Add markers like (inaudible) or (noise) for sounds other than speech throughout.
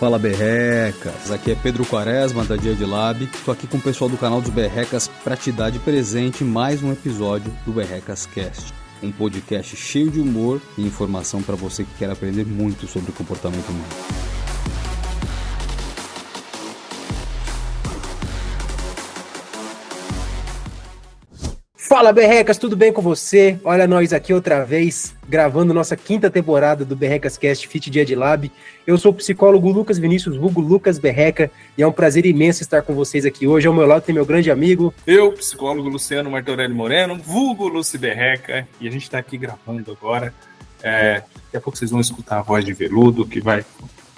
Fala Berrecas, aqui é Pedro Quaresma da Dia de Lab. Tô aqui com o pessoal do canal dos Berrecas para te dar de presente mais um episódio do Berrecas Cast, um podcast cheio de humor e informação para você que quer aprender muito sobre comportamento humano. Fala Berrecas, tudo bem com você? Olha nós aqui outra vez, gravando nossa quinta temporada do Berrecas Cast Fit Dia de Lab. Eu sou o psicólogo Lucas Vinícius Hugo Lucas Berreca e é um prazer imenso estar com vocês aqui hoje. Ao meu lado tem meu grande amigo. Eu, psicólogo Luciano Martorelli Moreno, vulgo Luci Berreca, e a gente está aqui gravando agora. É, daqui a pouco vocês vão escutar a voz de veludo, que vai.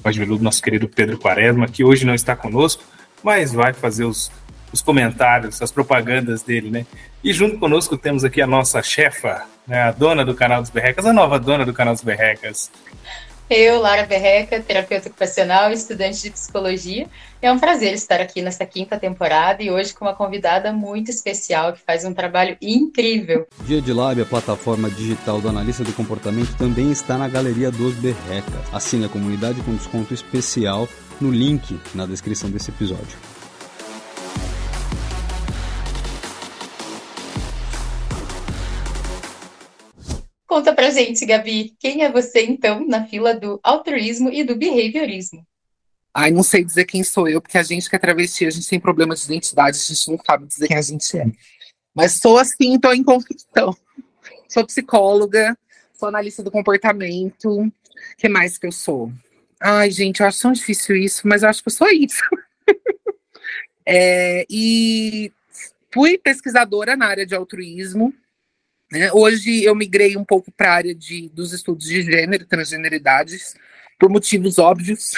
Voz de veludo, nosso querido Pedro Quaresma, que hoje não está conosco, mas vai fazer os os comentários, as propagandas dele, né? E junto conosco temos aqui a nossa chefa, né, a dona do canal dos Berrecas, a nova dona do canal dos Berrecas. Eu, Lara Berreca, terapeuta ocupacional e estudante de psicologia. É um prazer estar aqui nesta quinta temporada e hoje com uma convidada muito especial que faz um trabalho incrível. Dia de Lab, a plataforma digital do analista do comportamento, também está na Galeria dos Berrecas. Assine a comunidade com desconto especial no link na descrição desse episódio. Conta pra gente, Gabi, quem é você então na fila do altruísmo e do behaviorismo? Ai, não sei dizer quem sou eu, porque a gente que é travesti, a gente tem problema de identidade, a gente não sabe dizer quem a gente é. Mas sou assim, tô em confusão. Sou psicóloga, sou analista do comportamento. O que mais que eu sou? Ai, gente, eu acho tão difícil isso, mas eu acho que eu sou isso. (laughs) é, e fui pesquisadora na área de altruísmo, né? Hoje eu migrei um pouco para a área de, dos estudos de gênero transgeneridades, por motivos óbvios,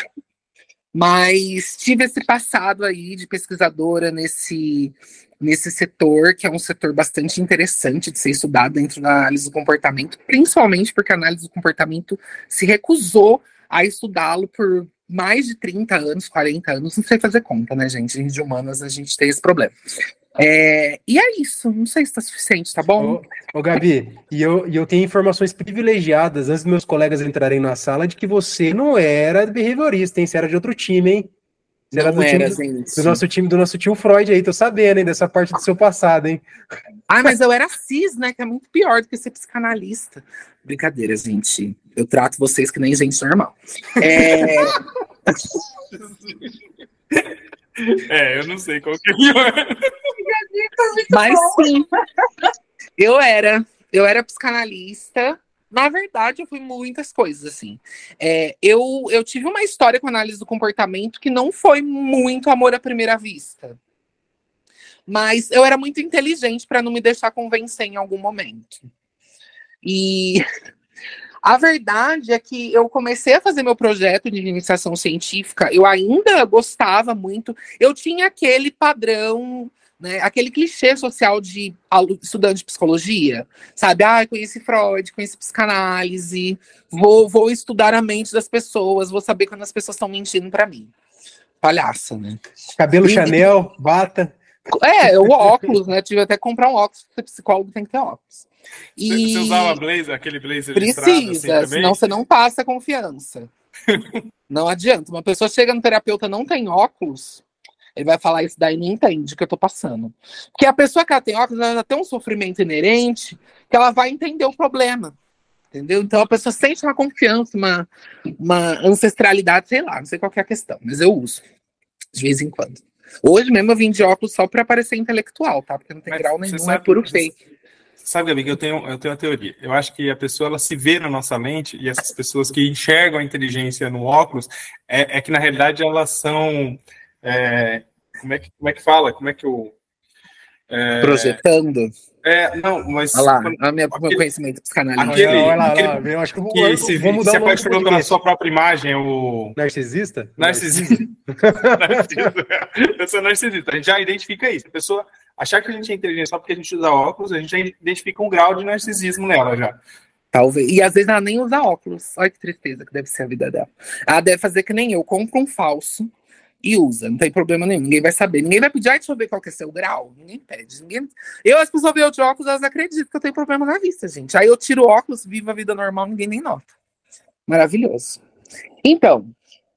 (laughs) mas tive esse passado aí de pesquisadora nesse, nesse setor, que é um setor bastante interessante de ser estudado dentro da análise do comportamento, principalmente porque a análise do comportamento se recusou a estudá-lo por mais de 30 anos, 40 anos, não sei fazer conta, né, gente? De humanas a gente tem esse problema. É, e é isso, não sei se está suficiente, tá bom? Ô, ô, Gabi, e eu, e eu tenho informações privilegiadas antes dos meus colegas entrarem na sala de que você não era behaviorista, hein? Você era de outro time, hein? Você não era do, era, time, do, do nosso time, do nosso tio Freud aí, tô sabendo, hein, dessa parte do seu passado, hein? Ah, mas eu era cis, né? Que é muito pior do que ser psicanalista. Brincadeira, gente. Eu trato vocês que nem gente normal. É. (laughs) (laughs) É, eu não sei qual que é. Mas sim, eu era. Eu era psicanalista. Na verdade, eu fui muitas coisas, assim. É, eu, eu tive uma história com análise do comportamento que não foi muito amor à primeira vista. Mas eu era muito inteligente para não me deixar convencer em algum momento. E a verdade é que eu comecei a fazer meu projeto de iniciação científica, eu ainda gostava muito, eu tinha aquele padrão, né, aquele clichê social de estudante de psicologia, sabe? Ah, conheci Freud, conheci psicanálise, vou, vou estudar a mente das pessoas, vou saber quando as pessoas estão mentindo para mim. Palhaça, né? Cabelo e... Chanel, bata. É, o óculos, né? Tive até que comprar um óculos, porque psicólogo tem que ter óculos. E... Você usava blazer, aquele blazer Precisa, assim, senão você não passa confiança. não adianta. Uma pessoa chega no terapeuta não tem óculos, ele vai falar isso daí não entende o que eu tô passando. Porque a pessoa que ela tem óculos, ela tem um sofrimento inerente que ela vai entender o problema. Entendeu? Então a pessoa sente uma confiança, uma, uma ancestralidade, sei lá, não sei qual é a questão, mas eu uso de vez em quando. Hoje mesmo eu vim de óculos só para parecer intelectual, tá? Porque não tem mas grau nenhum, é sabe, é puro fake. Sabe, Gabi, que eu tenho, eu tenho uma teoria. Eu acho que a pessoa ela se vê na nossa lente e essas pessoas que enxergam a inteligência no óculos é, é que na realidade elas são é, como é que como é que fala? Como é que o é, projetando? É, não, mas. Olha lá, a minha, aquele, meu conhecimento psicanalítico. Aquele, olha lá, aquele, lá, eu acho que, vou, que se, vou mudar se apaixonou pela sua própria imagem, o. Narcisista? Narcisista. narcisista. (laughs) eu sou narcisista. A gente já identifica isso. A pessoa achar que a gente é inteligente só porque a gente usa óculos, a gente já identifica um grau de narcisismo nela já. Talvez. E às vezes ela nem usa óculos. Olha que tristeza que deve ser a vida dela. Ela deve fazer que nem eu, compra um falso e usa, não tem problema nenhum, ninguém vai saber, ninguém vai pedir, ai, deixa eu ver qual que é seu grau, ninguém pede, ninguém... Eu, as pessoas veem de óculos, elas acreditam que eu tenho problema na vista, gente, aí eu tiro óculos, vivo a vida normal, ninguém nem nota. Maravilhoso. Então,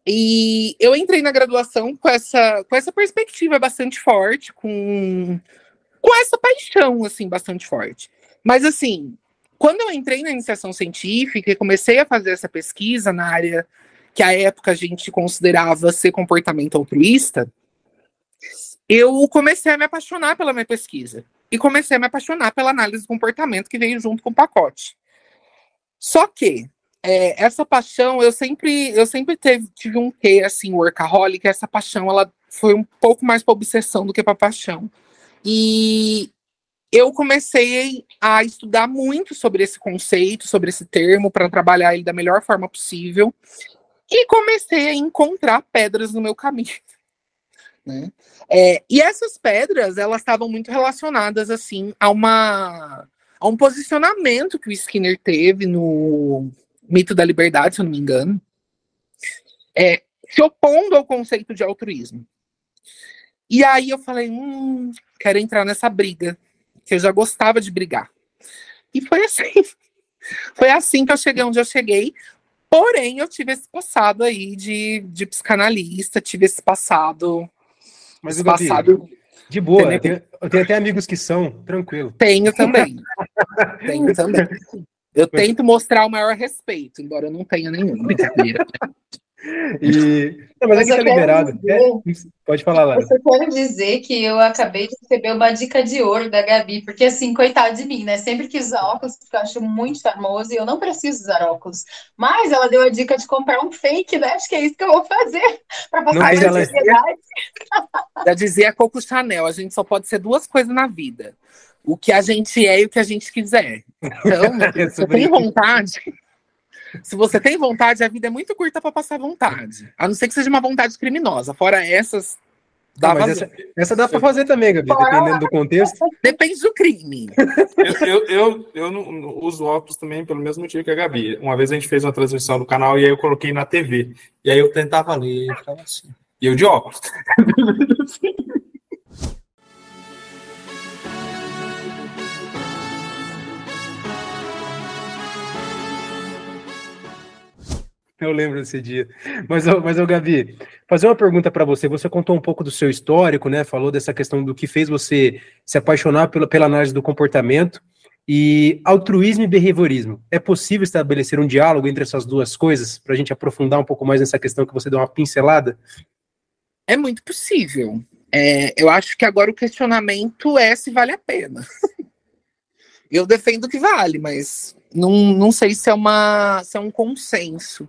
E eu entrei na graduação com essa, com essa perspectiva bastante forte, com, com essa paixão, assim, bastante forte. Mas, assim, quando eu entrei na iniciação científica e comecei a fazer essa pesquisa na área que à época a gente considerava ser comportamento altruísta, eu comecei a me apaixonar pela minha pesquisa e comecei a me apaixonar pela análise do comportamento que veio junto com o pacote. Só que é, essa paixão, eu sempre, eu sempre teve, tive um quê, assim, workaholic, essa paixão, ela foi um pouco mais para obsessão do que para paixão. E eu comecei a estudar muito sobre esse conceito, sobre esse termo, para trabalhar ele da melhor forma possível. E comecei a encontrar pedras no meu caminho. Né? É, e essas pedras, elas estavam muito relacionadas, assim, a uma a um posicionamento que o Skinner teve no, mito da liberdade, se eu não me engano, é, se opondo ao conceito de altruísmo. E aí eu falei, hum, quero entrar nessa briga, que eu já gostava de brigar. E foi assim. (laughs) Foi assim que eu cheguei onde eu cheguei. Porém, eu tive esse passado aí de, de psicanalista, tive esse passado. Mas esse passado. De boa, eu tenho, eu tenho, até amigos que são, tranquilo. Tenho também. (laughs) tenho também. Eu tento mostrar o maior respeito, embora eu não tenha nenhum. Brincadeira. E... Não, mas, aqui tá liberado. Dizer... É, pode falar, lá. Eu quero dizer que eu acabei de receber uma dica de ouro da Gabi, porque assim, coitado de mim, né? Sempre quis usar óculos, porque eu acho muito charmoso e eu não preciso usar óculos. Mas ela deu a dica de comprar um fake, né? Acho que é isso que eu vou fazer (laughs) para passar mais ela... ansiedade. Já dizia Coco Chanel, a gente só pode ser duas coisas na vida o que a gente é e o que a gente quiser. (laughs) Então, se você tem vontade, se você tem vontade, a vida é muito curta para passar vontade. A não ser que seja uma vontade criminosa. Fora essas, Dá não, essa, essa, dá para fazer também, Gabi, dependendo do contexto. Depende do crime. Eu, eu, eu, eu não, não uso óculos também pelo mesmo motivo que a Gabi. Uma vez a gente fez uma transmissão do canal e aí eu coloquei na TV. E aí eu tentava ler e ficava assim. E eu de óculos. (laughs) (laughs) Eu lembro desse dia. Mas, mas Gabi, fazer uma pergunta para você. Você contou um pouco do seu histórico, né? Falou dessa questão do que fez você se apaixonar pela, pela análise do comportamento. E altruísmo e behaviorismo. É possível estabelecer um diálogo entre essas duas coisas para a gente aprofundar um pouco mais nessa questão que você deu uma pincelada? É muito possível. É, eu acho que agora o questionamento é se vale a pena. (laughs) eu defendo que vale, mas não, não sei se é, uma, se é um consenso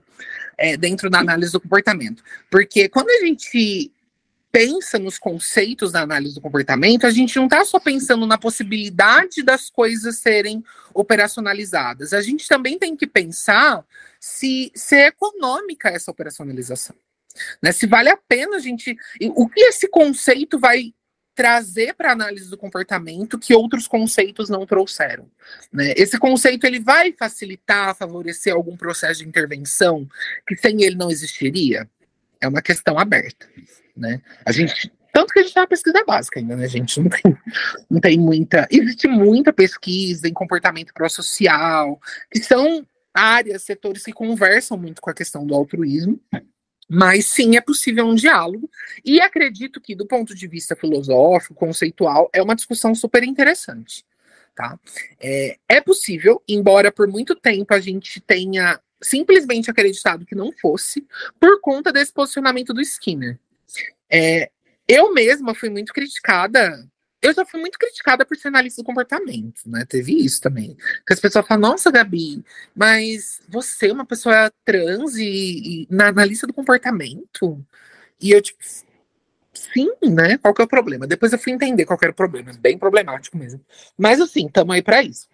é, dentro da análise do comportamento. Porque quando a gente pensa nos conceitos da análise do comportamento, a gente não está só pensando na possibilidade das coisas serem operacionalizadas. A gente também tem que pensar se, se é econômica essa operacionalização. Né? Se vale a pena a gente. O que esse conceito vai trazer para análise do comportamento que outros conceitos não trouxeram. Né? Esse conceito ele vai facilitar, favorecer algum processo de intervenção que sem ele não existiria? É uma questão aberta. Né? A gente tanto que a gente tem uma pesquisa básica ainda, né, gente? Não tem, não tem muita. Existe muita pesquisa em comportamento pró-social, que são áreas, setores que conversam muito com a questão do altruísmo, mas sim é possível um diálogo, e acredito que, do ponto de vista filosófico, conceitual, é uma discussão super interessante. Tá? É, é possível, embora por muito tempo a gente tenha simplesmente acreditado que não fosse, por conta desse posicionamento do Skinner. É, eu mesma fui muito criticada eu já fui muito criticada por ser analista do comportamento, né? Teve isso também. Que as pessoas falam, nossa, Gabi, mas você é uma pessoa trans e, e na analista do comportamento? E eu, tipo, sim, né? Qual que é o problema? Depois eu fui entender qual que era o problema, bem problemático mesmo. Mas assim, estamos aí para isso.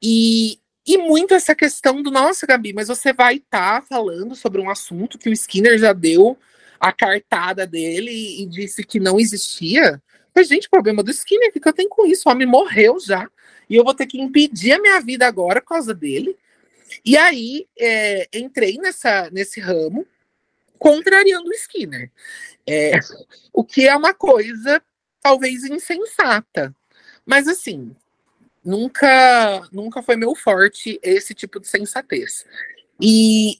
E, e muito essa questão do, nossa, Gabi, mas você vai estar tá falando sobre um assunto que o Skinner já deu a cartada dele e disse que não existia. Mas, gente, o problema do Skinner, o que eu tenho com isso? O homem morreu já. E eu vou ter que impedir a minha vida agora por causa dele. E aí é, entrei nessa, nesse ramo, contrariando o Skinner. É, o que é uma coisa talvez insensata. Mas assim, nunca, nunca foi meu forte esse tipo de sensatez. E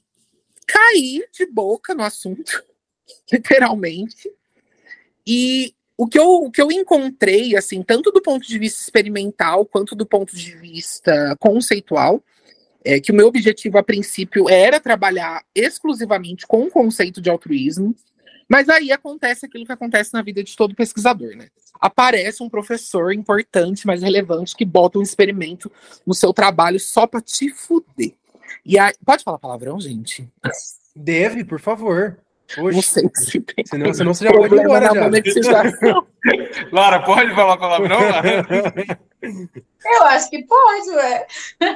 caí de boca no assunto, (laughs) literalmente. E o que, eu, o que eu encontrei, assim, tanto do ponto de vista experimental quanto do ponto de vista conceitual, é que o meu objetivo a princípio era trabalhar exclusivamente com o conceito de altruísmo, mas aí acontece aquilo que acontece na vida de todo pesquisador, né? Aparece um professor importante, mais relevante, que bota um experimento no seu trabalho só para te fuder. E aí, pode falar palavrão, gente? Deve, por favor. Oxe, não sei se tem senão, senão você já pode ir embora já. (laughs) Lara, pode falar palavrão, Lara? (laughs) Eu acho que pode, ué.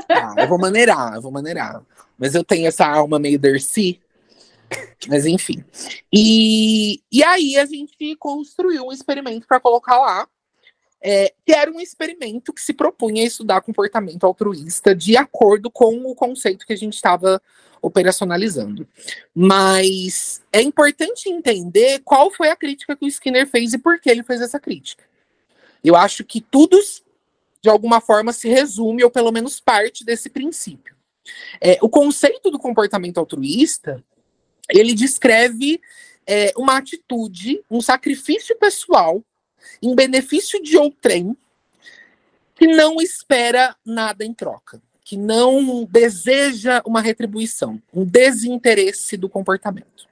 Ah, eu vou maneirar, eu vou maneirar. Mas eu tenho essa alma meio Dercy. Mas enfim. E, e aí a gente construiu um experimento para colocar lá, é, que era um experimento que se propunha estudar comportamento altruísta de acordo com o conceito que a gente estava operacionalizando. Mas é importante entender qual foi a crítica que o Skinner fez e por que ele fez essa crítica. Eu acho que tudo, de alguma forma, se resume, ou pelo menos parte desse princípio. É, o conceito do comportamento altruísta ele descreve é, uma atitude, um sacrifício pessoal em benefício de outrem que não espera nada em troca, que não deseja uma retribuição, um desinteresse do comportamento.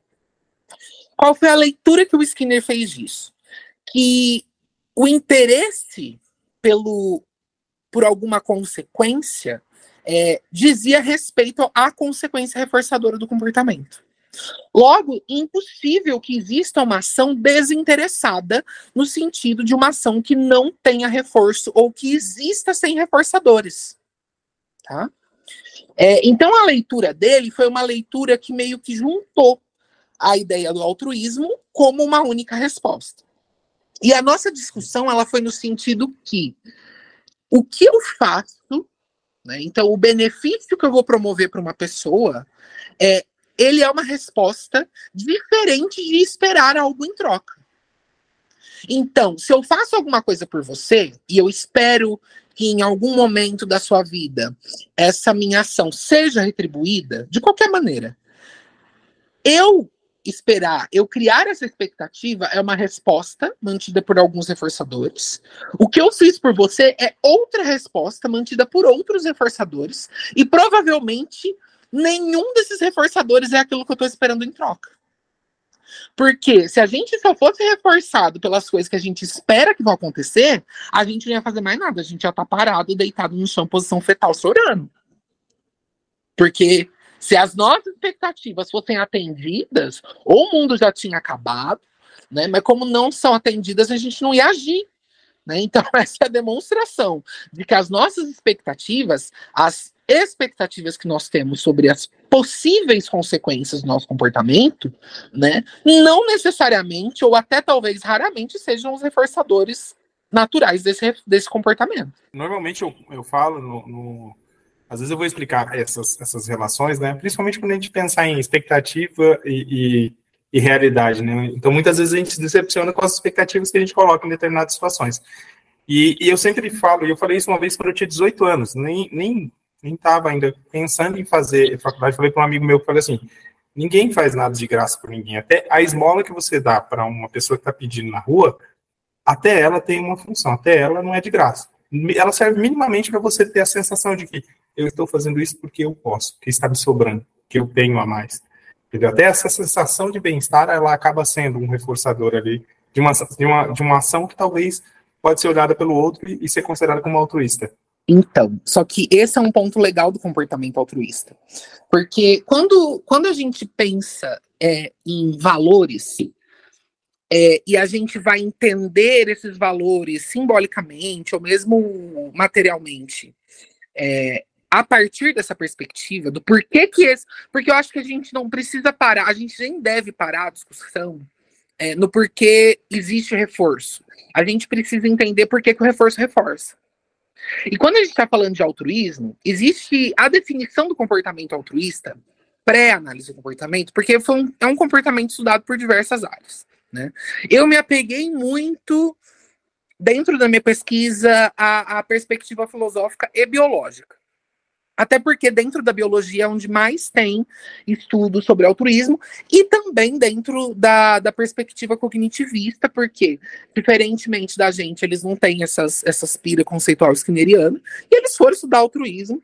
Qual foi a leitura que o Skinner fez disso? Que o interesse pelo por alguma consequência é, dizia respeito à consequência reforçadora do comportamento. Logo, impossível que exista uma ação desinteressada no sentido de uma ação que não tenha reforço ou que exista sem reforçadores. Tá? É, então, a leitura dele foi uma leitura que meio que juntou a ideia do altruísmo como uma única resposta. E a nossa discussão ela foi no sentido que o que eu faço, né, então o benefício que eu vou promover para uma pessoa é ele é uma resposta diferente de esperar algo em troca. Então, se eu faço alguma coisa por você e eu espero que em algum momento da sua vida essa minha ação seja retribuída, de qualquer maneira, eu esperar, eu criar essa expectativa é uma resposta mantida por alguns reforçadores. O que eu fiz por você é outra resposta mantida por outros reforçadores e provavelmente nenhum desses reforçadores é aquilo que eu estou esperando em troca. Porque se a gente só fosse reforçado pelas coisas que a gente espera que vão acontecer, a gente não ia fazer mais nada. A gente estar tá parado, deitado no chão, posição fetal, chorando. Porque se as nossas expectativas fossem atendidas, ou o mundo já tinha acabado, né? Mas como não são atendidas, a gente não ia agir. Né? Então, (laughs) essa é a demonstração de que as nossas expectativas, as expectativas que nós temos sobre as possíveis consequências do nosso comportamento, né, não necessariamente, ou até talvez raramente, sejam os reforçadores naturais desse, desse comportamento. Normalmente eu, eu falo no, no... Às vezes eu vou explicar essas, essas relações, né? Principalmente quando a gente pensar em expectativa e, e, e realidade, né? Então, muitas vezes a gente se decepciona com as expectativas que a gente coloca em determinadas situações. E, e, eu sempre falo, e eu falei isso uma vez quando eu tinha 18 anos, nem, nem nem ainda pensando em fazer faculdade. Falei para um amigo meu falei assim: ninguém faz nada de graça por ninguém. Até a esmola que você dá para uma pessoa que está pedindo na rua, até ela tem uma função, até ela não é de graça. Ela serve minimamente para você ter a sensação de que eu estou fazendo isso porque eu posso, que está me sobrando, que eu tenho a mais. Entendeu? Até essa sensação de bem-estar, ela acaba sendo um reforçador ali de uma, de uma, de uma ação que talvez pode ser olhada pelo outro e, e ser considerada como altruísta. Então, só que esse é um ponto legal do comportamento altruísta. Porque quando, quando a gente pensa é, em valores, é, e a gente vai entender esses valores simbolicamente ou mesmo materialmente, é, a partir dessa perspectiva do porquê que esse. Porque eu acho que a gente não precisa parar, a gente nem deve parar a discussão é, no porquê existe reforço. A gente precisa entender por que, o reforço reforça. E quando a gente está falando de altruísmo, existe a definição do comportamento altruísta, pré-análise do comportamento, porque um, é um comportamento estudado por diversas áreas. Né? Eu me apeguei muito, dentro da minha pesquisa, à, à perspectiva filosófica e biológica. Até porque dentro da biologia é onde mais tem estudo sobre altruísmo e também dentro da, da perspectiva cognitivista, porque, diferentemente da gente, eles não têm essas, essas pira conceitual skinneriana, e eles foram estudar altruísmo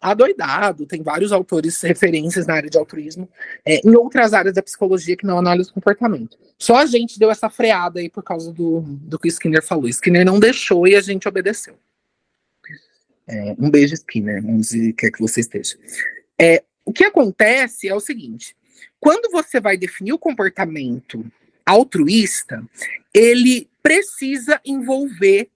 adoidado, tem vários autores referências na área de altruísmo, é, em outras áreas da psicologia que não análise do comportamento. Só a gente deu essa freada aí por causa do, do que Skinner falou. Skinner não deixou e a gente obedeceu. É, um beijo, Skinner, onde quer que você esteja. É, o que acontece é o seguinte: quando você vai definir o comportamento altruísta, ele precisa envolver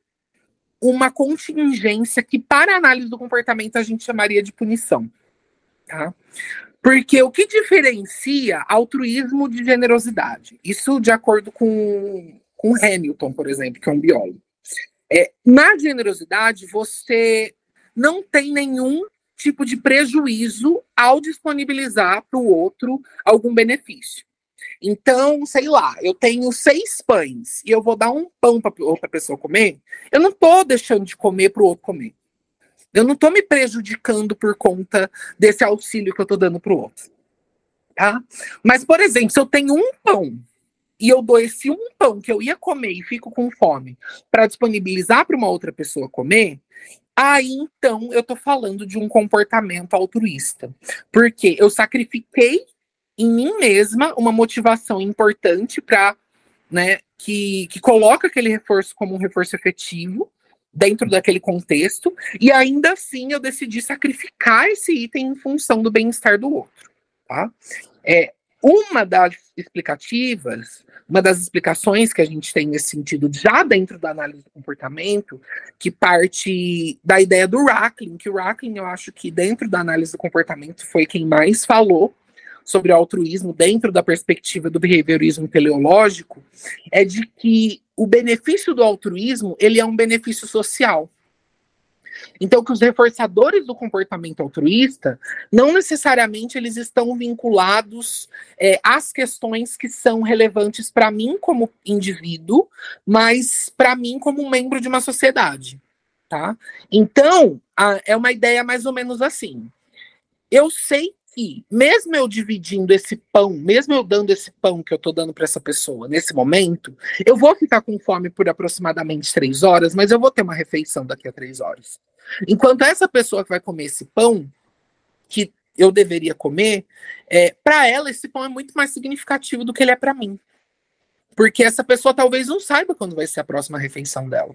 uma contingência que, para análise do comportamento, a gente chamaria de punição. Tá? Porque o que diferencia altruísmo de generosidade? Isso de acordo com, com Hamilton, por exemplo, que é um biólogo. É, na generosidade, você não tem nenhum tipo de prejuízo ao disponibilizar para o outro algum benefício. Então, sei lá, eu tenho seis pães e eu vou dar um pão para outra pessoa comer, eu não estou deixando de comer para o outro comer. Eu não estou me prejudicando por conta desse auxílio que eu estou dando para o outro. Tá? Mas, por exemplo, se eu tenho um pão e eu dou esse um pão que eu ia comer e fico com fome para disponibilizar para uma outra pessoa comer, aí então eu estou falando de um comportamento altruísta. Porque eu sacrifiquei em mim mesma uma motivação importante para, né, que, que coloca aquele reforço como um reforço efetivo dentro daquele contexto, e ainda assim eu decidi sacrificar esse item em função do bem-estar do outro, tá? É, uma das explicativas, uma das explicações que a gente tem nesse sentido, já dentro da análise do comportamento, que parte da ideia do Racklin, que o Racklin, eu acho que dentro da análise do comportamento foi quem mais falou sobre o altruísmo dentro da perspectiva do behaviorismo teleológico é de que o benefício do altruísmo ele é um benefício social. Então, que os reforçadores do comportamento altruísta não necessariamente eles estão vinculados é, às questões que são relevantes para mim como indivíduo, mas para mim como membro de uma sociedade, tá? Então, a, é uma ideia mais ou menos assim. Eu sei que, mesmo eu dividindo esse pão, mesmo eu dando esse pão que eu estou dando para essa pessoa nesse momento, eu vou ficar com fome por aproximadamente três horas, mas eu vou ter uma refeição daqui a três horas. Enquanto essa pessoa que vai comer esse pão, que eu deveria comer, é, para ela esse pão é muito mais significativo do que ele é para mim. Porque essa pessoa talvez não saiba quando vai ser a próxima refeição dela.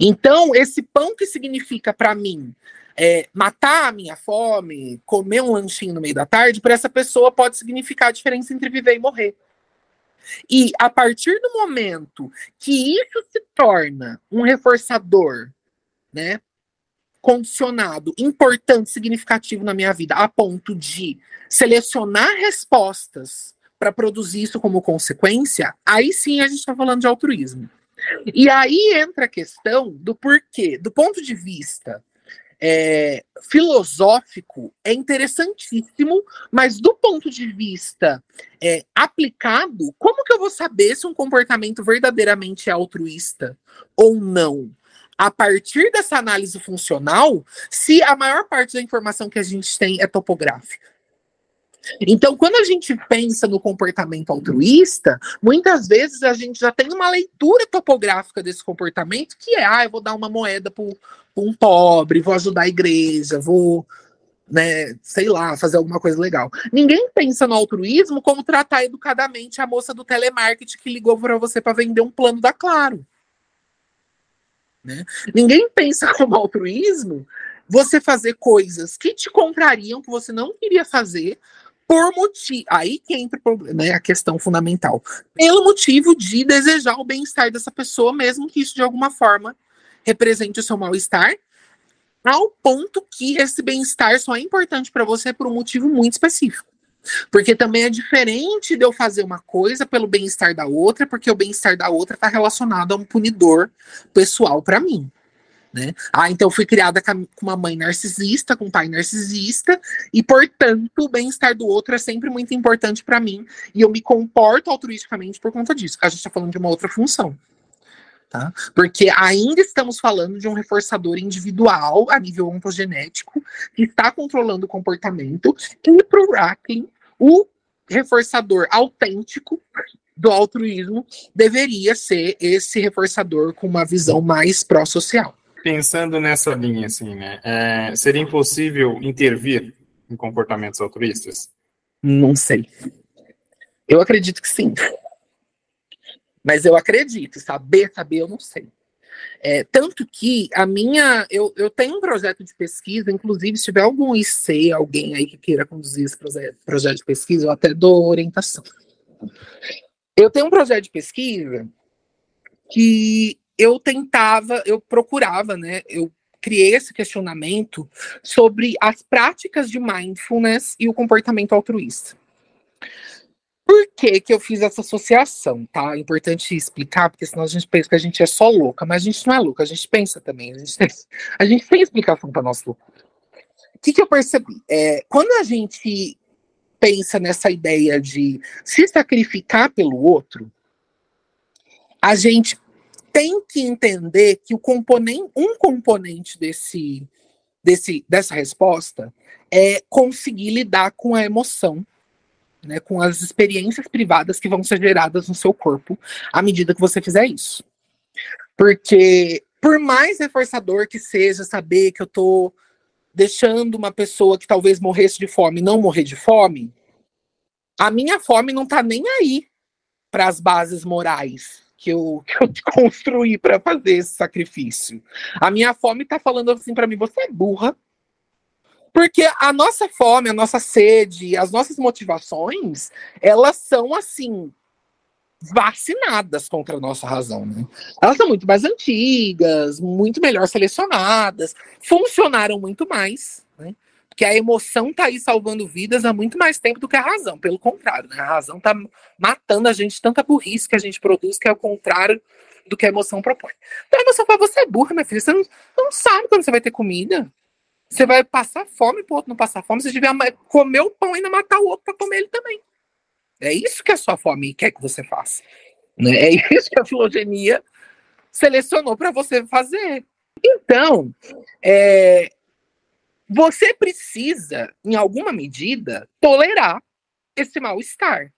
Então, esse pão que significa para mim é, matar a minha fome, comer um lanchinho no meio da tarde, para essa pessoa pode significar a diferença entre viver e morrer. E a partir do momento que isso se torna um reforçador, né, condicionado, importante, significativo na minha vida, a ponto de selecionar respostas para produzir isso como consequência, aí sim a gente está falando de altruísmo. E aí entra a questão do porquê, do ponto de vista é, filosófico é interessantíssimo, mas do ponto de vista é, aplicado, como que eu vou saber se um comportamento verdadeiramente é altruísta ou não? A partir dessa análise funcional, se a maior parte da informação que a gente tem é topográfica. Então, quando a gente pensa no comportamento altruísta, muitas vezes a gente já tem uma leitura topográfica desse comportamento, que é, ah, eu vou dar uma moeda para um pobre, vou ajudar a igreja, vou, né, sei lá, fazer alguma coisa legal. Ninguém pensa no altruísmo como tratar educadamente a moça do telemarketing que ligou para você para vender um plano da Claro. Né? Ninguém pensa como altruísmo você fazer coisas que te contrariam, que você não queria fazer, por motivo. Aí que entra né, a questão fundamental. Pelo motivo de desejar o bem-estar dessa pessoa, mesmo que isso de alguma forma represente o seu mal-estar, ao ponto que esse bem-estar só é importante para você por um motivo muito específico. Porque também é diferente de eu fazer uma coisa pelo bem-estar da outra, porque o bem-estar da outra está relacionado a um punidor pessoal para mim. Né? Ah, então fui criada com uma mãe narcisista, com um pai narcisista, e portanto o bem-estar do outro é sempre muito importante para mim, e eu me comporto altruisticamente por conta disso. A gente está falando de uma outra função. Tá? Porque ainda estamos falando de um reforçador individual a nível ontogenético que está controlando o comportamento e para o Racklin, o reforçador autêntico do altruísmo deveria ser esse reforçador com uma visão mais pró-social. Pensando nessa linha, assim, né, é, seria impossível intervir em comportamentos altruístas? Não sei. Eu acredito que sim. Mas eu acredito, saber, saber, eu não sei. É, tanto que a minha. Eu, eu tenho um projeto de pesquisa, inclusive, se tiver algum IC, alguém aí que queira conduzir esse projeto, projeto de pesquisa, eu até dou orientação. Eu tenho um projeto de pesquisa que eu tentava, eu procurava, né? Eu criei esse questionamento sobre as práticas de mindfulness e o comportamento altruísta. Por que, que eu fiz essa associação, tá? É importante explicar, porque senão a gente pensa que a gente é só louca, mas a gente não é louca, a gente pensa também. A gente tem, a gente tem explicação para nossa loucura. O que, que eu percebi? É, quando a gente pensa nessa ideia de se sacrificar pelo outro, a gente tem que entender que o componente, um componente desse, desse, dessa resposta é conseguir lidar com a emoção, né, com as experiências privadas que vão ser geradas no seu corpo à medida que você fizer isso. Porque, por mais reforçador que seja saber que eu tô deixando uma pessoa que talvez morresse de fome não morrer de fome, a minha fome não tá nem aí para as bases morais que eu, (laughs) que eu construí para fazer esse sacrifício. A minha fome tá falando assim para mim: você é burra. Porque a nossa fome, a nossa sede, as nossas motivações, elas são assim vacinadas contra a nossa razão, né? Elas são muito mais antigas, muito melhor selecionadas, funcionaram muito mais, né? Porque a emoção tá aí salvando vidas há muito mais tempo do que a razão. Pelo contrário, né? A razão tá matando a gente, tanta burrice que a gente produz, que é o contrário do que a emoção propõe. Então a emoção fala, você é burra, minha filha, você não, não sabe quando você vai ter comida. Você vai passar fome pro outro não passar fome. Se tiver comer o pão e ainda matar o outro para comer ele também. É isso que a sua fome quer que você faça. Né? É isso que a filogenia selecionou para você fazer. Então, é, você precisa, em alguma medida, tolerar esse mal-estar.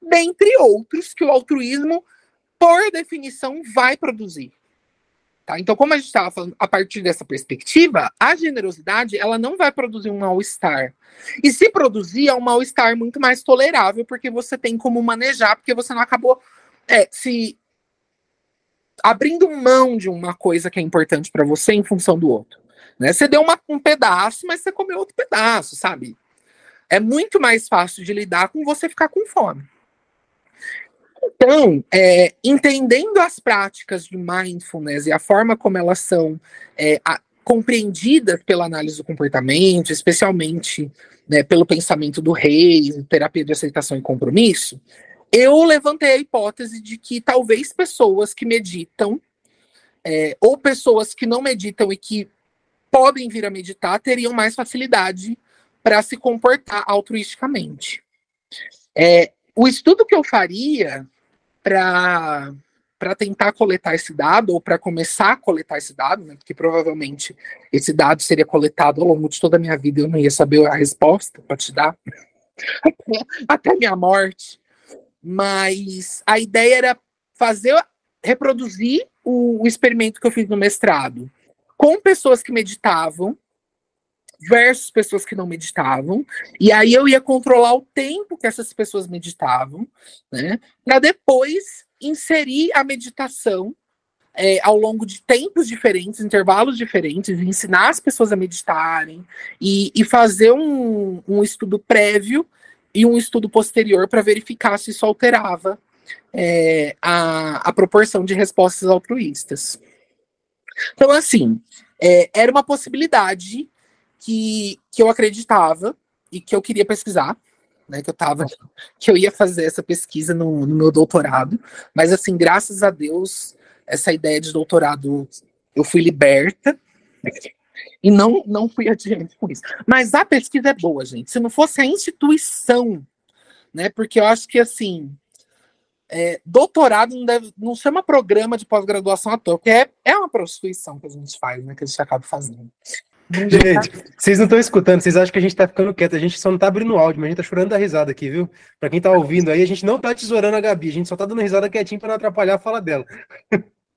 Dentre outros que o altruísmo, por definição, vai produzir. Tá? Então, como a gente estava falando, a partir dessa perspectiva, a generosidade ela não vai produzir um mal-estar. E se produzir, é um mal-estar muito mais tolerável, porque você tem como manejar, porque você não acabou é, se abrindo mão de uma coisa que é importante para você em função do outro. Né? Você deu uma, um pedaço, mas você comeu outro pedaço, sabe? É muito mais fácil de lidar com você ficar com fome. Então, é, entendendo as práticas de mindfulness e a forma como elas são é, a, compreendidas pela análise do comportamento, especialmente né, pelo pensamento do rei, terapia de aceitação e compromisso, eu levantei a hipótese de que talvez pessoas que meditam, é, ou pessoas que não meditam e que podem vir a meditar, teriam mais facilidade para se comportar altruisticamente. É, o estudo que eu faria para tentar coletar esse dado ou para começar a coletar esse dado, né, porque provavelmente esse dado seria coletado ao longo de toda a minha vida, eu não ia saber a resposta para te dar até, (laughs) até minha morte. Mas a ideia era fazer reproduzir o, o experimento que eu fiz no mestrado com pessoas que meditavam versus pessoas que não meditavam. E aí eu ia controlar o tempo que essas pessoas meditavam, né? Para depois inserir a meditação é, ao longo de tempos diferentes, intervalos diferentes, ensinar as pessoas a meditarem e, e fazer um, um, estudo prévio e um estudo posterior para verificar se isso alterava é, a, a proporção de respostas altruístas. Então, assim, é, era uma possibilidade que, que eu acreditava e que eu queria pesquisar, né? Que eu tava, que eu ia fazer essa pesquisa no, no meu doutorado, mas assim, graças a Deus, essa ideia de doutorado eu fui liberta e não, não fui adiante com isso. Mas a pesquisa é boa, gente. Se não fosse a instituição, né? Porque eu acho que assim é, doutorado não, deve, não chama programa de pós-graduação à toa, porque é, é uma prostituição que a gente faz, né? Que a gente acaba fazendo. Gente, vocês não estão escutando, vocês acham que a gente tá ficando quieto, a gente só não tá abrindo áudio, mas a gente tá chorando da risada aqui, viu? Pra quem tá ouvindo aí, a gente não tá tesourando a Gabi, a gente só tá dando risada quietinho pra não atrapalhar a fala dela.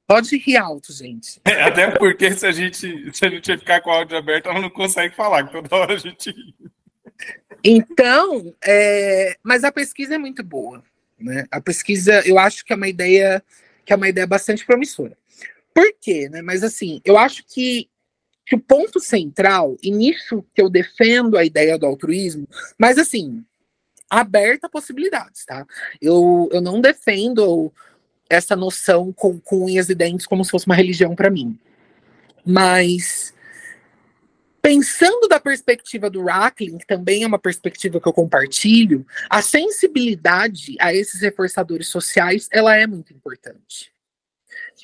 Pode rir alto, gente. É, até porque se a gente se a gente ficar com o áudio aberto, ela não consegue falar, que toda hora a gente. Então, é, mas a pesquisa é muito boa. Né? A pesquisa, eu acho que é uma ideia que é uma ideia bastante promissora. Por quê? Né? Mas assim, eu acho que, que o ponto central, e nisso que eu defendo a ideia do altruísmo, mas assim, aberta a possibilidades, tá? Eu, eu não defendo essa noção com, com unhas e dentes como se fosse uma religião para mim. Mas pensando da perspectiva do Rackling, que também é uma perspectiva que eu compartilho, a sensibilidade a esses reforçadores sociais, ela é muito importante.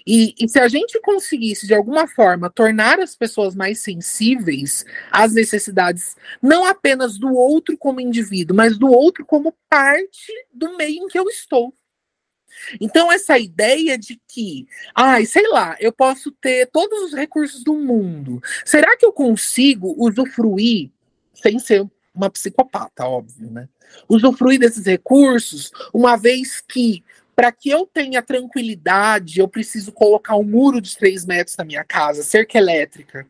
E, e, se a gente conseguisse, de alguma forma, tornar as pessoas mais sensíveis às necessidades, não apenas do outro como indivíduo, mas do outro como parte do meio em que eu estou. Então, essa ideia de que, ai, sei lá, eu posso ter todos os recursos do mundo, será que eu consigo usufruir, sem ser uma psicopata, óbvio, né? Usufruir desses recursos, uma vez que, para que eu tenha tranquilidade, eu preciso colocar um muro de três metros na minha casa, cerca elétrica,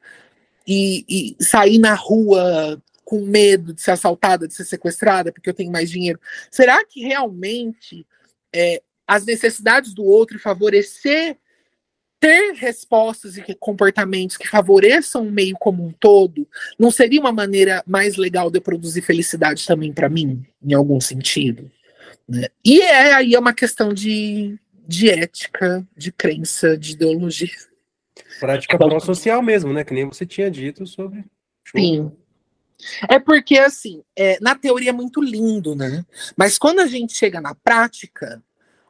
e, e sair na rua com medo de ser assaltada, de ser sequestrada, porque eu tenho mais dinheiro. Será que realmente é, as necessidades do outro e favorecer ter respostas e comportamentos que favoreçam o meio como um todo, não seria uma maneira mais legal de eu produzir felicidade também para mim, em algum sentido? Né? E é aí é uma questão de, de ética, de crença, de ideologia. Prática pró-social mesmo, né? Que nem você tinha dito sobre. Sim. É porque, assim, é, na teoria é muito lindo, né? Mas quando a gente chega na prática,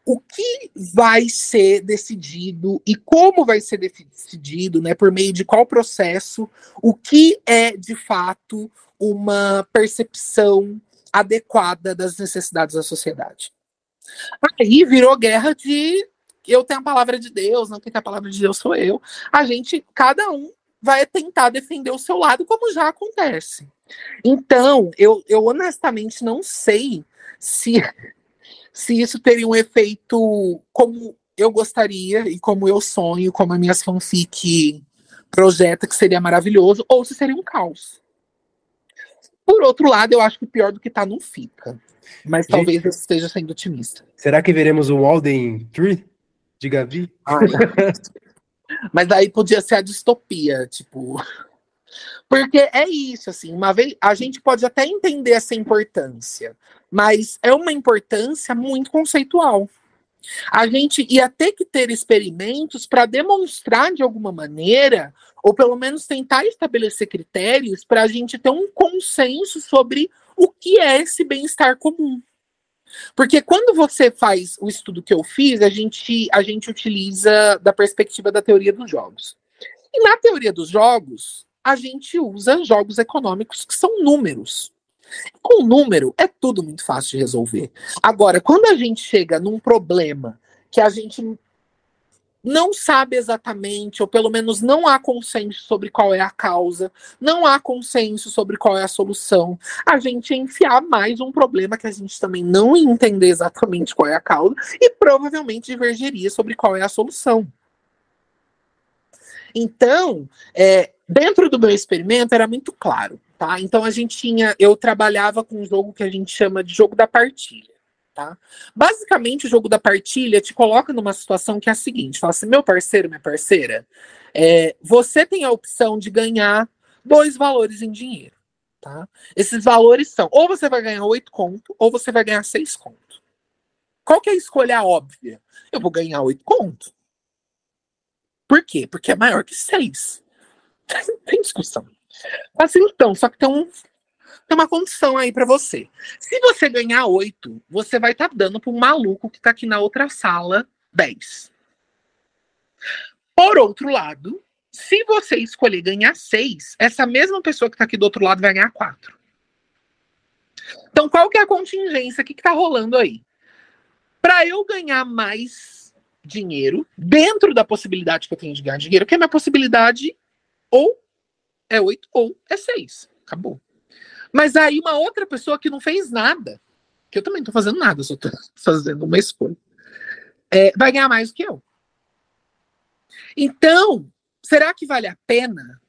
o que vai ser decidido e como vai ser decidido, né, por meio de qual processo, o que é de fato uma percepção adequada das necessidades da sociedade. Aí virou guerra de eu tenho a palavra de Deus, não quem tem a palavra de Deus sou eu. A gente, cada um vai tentar defender o seu lado, como já acontece. Então, eu, eu honestamente não sei se se isso teria um efeito como eu gostaria e como eu sonho, como a minha fanfic projeta, que seria maravilhoso, ou se seria um caos. Por outro lado, eu acho que pior do que tá não fica. Mas Gente, talvez eu esteja sendo otimista. Será que veremos o Walden 3 de Gavi? Mas aí podia ser a distopia, tipo. Porque é isso, assim, uma vez a gente pode até entender essa importância, mas é uma importância muito conceitual. A gente ia ter que ter experimentos para demonstrar de alguma maneira, ou pelo menos tentar estabelecer critérios para a gente ter um consenso sobre o que é esse bem-estar comum. Porque quando você faz o estudo que eu fiz, a gente, a gente utiliza da perspectiva da teoria dos jogos. E na teoria dos jogos, a gente usa jogos econômicos que são números. Com número é tudo muito fácil de resolver. Agora, quando a gente chega num problema que a gente não sabe exatamente, ou pelo menos não há consenso sobre qual é a causa, não há consenso sobre qual é a solução, a gente enfiar mais um problema que a gente também não entender exatamente qual é a causa e provavelmente divergeria sobre qual é a solução. Então, é, dentro do meu experimento era muito claro, tá? Então a gente tinha, eu trabalhava com um jogo que a gente chama de jogo da partilha. Tá? Basicamente, o jogo da partilha te coloca numa situação que é a seguinte: fala assim, meu parceiro, minha parceira, é, você tem a opção de ganhar dois valores em dinheiro. Tá? Esses valores são: ou você vai ganhar oito conto, ou você vai ganhar seis conto. Qual que é a escolha óbvia? Eu vou ganhar oito conto. Por quê? Porque é maior que seis. (laughs) Tem discussão. Assim, então, só que tem, um, tem uma condição aí para você. Se você ganhar oito, você vai estar tá dando para um maluco que está aqui na outra sala dez. Por outro lado, se você escolher ganhar seis, essa mesma pessoa que está aqui do outro lado vai ganhar quatro. Então, qual que é a contingência? O que está rolando aí? para eu ganhar mais dinheiro, dentro da possibilidade que eu tenho de ganhar dinheiro, que é a minha possibilidade ou é 8 ou é 6. Acabou. Mas aí uma outra pessoa que não fez nada, que eu também não tô fazendo nada, só tô (laughs) fazendo uma escolha, é, vai ganhar mais do que eu. Então, será que vale a pena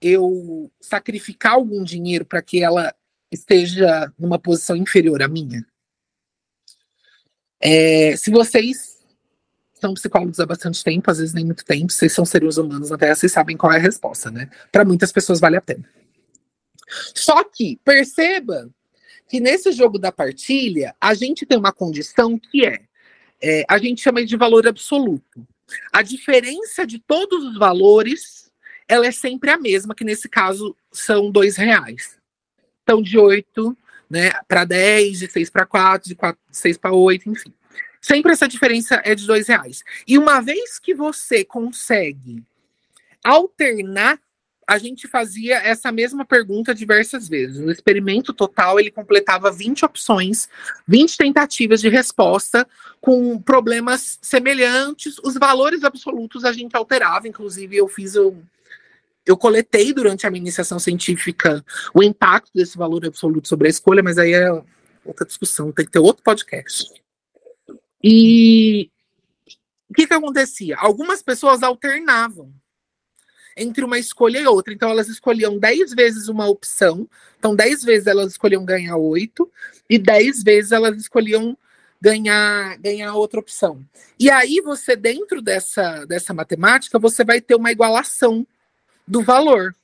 eu sacrificar algum dinheiro para que ela esteja numa posição inferior à minha? É, se vocês são psicólogos há bastante tempo, às vezes nem muito tempo, vocês são seres humanos Terra, vocês sabem qual é a resposta, né? Para muitas pessoas vale a pena. Só que perceba que nesse jogo da partilha, a gente tem uma condição que é, é a gente chama de valor absoluto. A diferença de todos os valores, ela é sempre a mesma, que nesse caso são dois reais. Então, de 8 né, para 10, de 6 para 4, de 4, 6 para 8, enfim. Sempre essa diferença é de dois reais. E uma vez que você consegue alternar, a gente fazia essa mesma pergunta diversas vezes. No experimento total, ele completava 20 opções, 20 tentativas de resposta com problemas semelhantes. Os valores absolutos a gente alterava, inclusive eu fiz um, eu coletei durante a iniciação científica o impacto desse valor absoluto sobre a escolha, mas aí é outra discussão, tem que ter outro podcast. E o que, que acontecia? Algumas pessoas alternavam entre uma escolha e outra. Então, elas escolhiam 10 vezes uma opção. Então, 10 vezes elas escolhiam ganhar 8, e 10 vezes elas escolhiam ganhar, ganhar outra opção. E aí, você, dentro dessa, dessa matemática, você vai ter uma igualação do valor.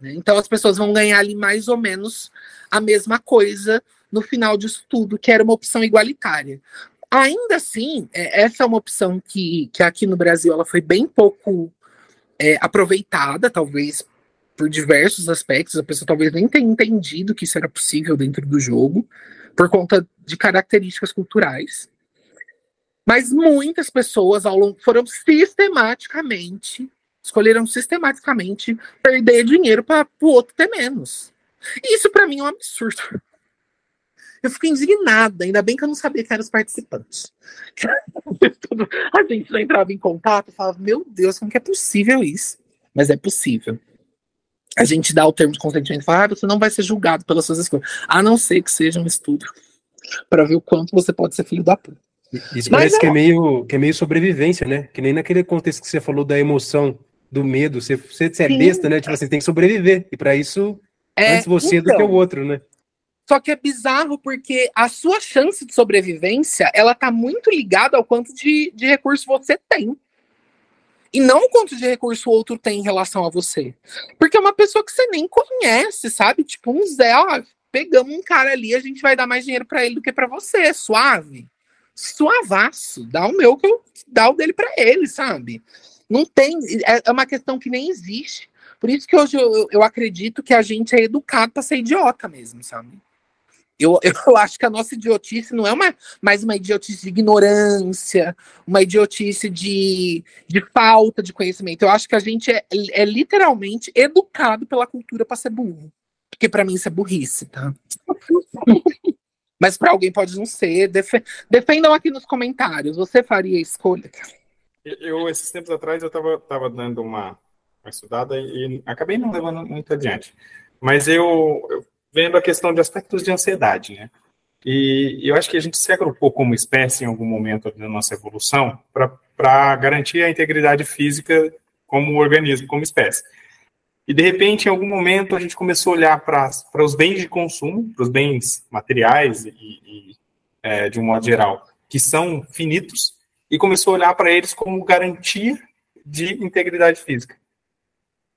Né? Então as pessoas vão ganhar ali mais ou menos a mesma coisa no final disso tudo, que era uma opção igualitária. Ainda assim, é, essa é uma opção que, que aqui no Brasil ela foi bem pouco é, aproveitada, talvez por diversos aspectos. A pessoa talvez nem tenha entendido que isso era possível dentro do jogo, por conta de características culturais. Mas muitas pessoas ao longo foram sistematicamente escolheram sistematicamente perder dinheiro para o outro ter menos. E isso para mim é um absurdo. Eu fico indignada, ainda bem que eu não sabia que eram os participantes. (laughs) A gente já entrava em contato e falava, meu Deus, como que é possível isso? Mas é possível. A gente dá o termo de consentimento e fala, ah, você não vai ser julgado pelas suas escolhas. A não ser que seja um estudo para ver o quanto você pode ser filho da puta. Isso Mas parece é... que, é meio, que é meio sobrevivência, né? Que nem naquele contexto que você falou da emoção do medo. Você, você, você é besta, né? Tipo, você tem que sobreviver. E para isso, é, antes você então, do que o então. outro, né? Só que é bizarro porque a sua chance de sobrevivência, ela tá muito ligada ao quanto de, de recurso você tem. E não o quanto de recurso o outro tem em relação a você. Porque é uma pessoa que você nem conhece, sabe? Tipo, um Zé, ó, pegamos um cara ali, a gente vai dar mais dinheiro para ele do que para você, suave. Suavaço. Dá o meu que eu dá o dele para ele, sabe? Não tem, é, é uma questão que nem existe. Por isso que hoje eu, eu acredito que a gente é educado para ser idiota mesmo, sabe? Eu, (laughs) eu acho que a nossa idiotice não é uma, mais uma idiotice de ignorância, uma idiotice de, de falta de conhecimento. Eu acho que a gente é, é literalmente educado pela cultura para ser burro. Porque para mim isso é burrice, tá? Mas para alguém pode não ser. Def, defendam aqui nos comentários. Você faria a escolha? Eu, esses tempos atrás, eu estava tava dando uma, uma estudada e, e, acabei não levando muito adiante. Mas eu, eu, vendo a questão de aspectos de ansiedade, né? E, eu acho que a gente se agrupou como espécie em algum momento da nossa evolução para garantir a integridade física como organismo, como espécie. E de repente, em algum momento, a gente começou a olhar para os bens de consumo, para os bens materiais e, e é, de um modo geral, que são finitos, e começou a olhar para eles como garantia de integridade física.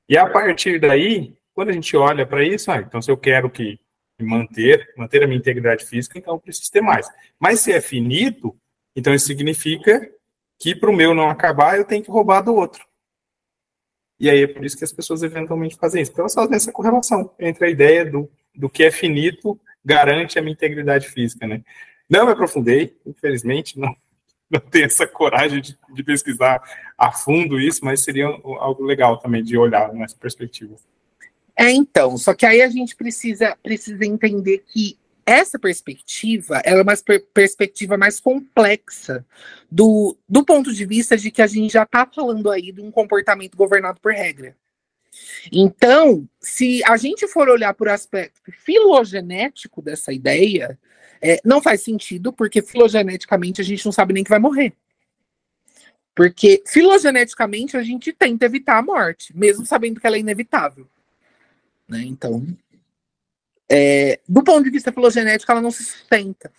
E a partir daí, quando a gente olha para isso, ah, então se eu quero que manter, manter a minha integridade física, então eu preciso ter mais. Mas se é finito, então isso significa que para o meu não acabar, eu tenho que roubar do outro. E aí é por isso que as pessoas eventualmente fazem isso. Então, elas fazem essa correlação entre a ideia do, do que é finito garante a minha integridade física, né? Não me aprofundei, infelizmente, não, não tenho essa coragem de, de, pesquisar a fundo isso, mas seria algo legal também de olhar nessa perspectiva. É, então, só que aí a gente precisa, precisa entender que essa perspectiva ela é uma per perspectiva mais complexa do, do ponto de vista de que a gente já está falando aí de um comportamento governado por regra. Então, se a gente for olhar por aspecto filogenético dessa ideia, é, não faz sentido, porque filogeneticamente a gente não sabe nem que vai morrer. Porque filogeneticamente a gente tenta evitar a morte, mesmo sabendo que ela é inevitável. Né? Então, é, do ponto de vista filogenético, ela não se sustenta.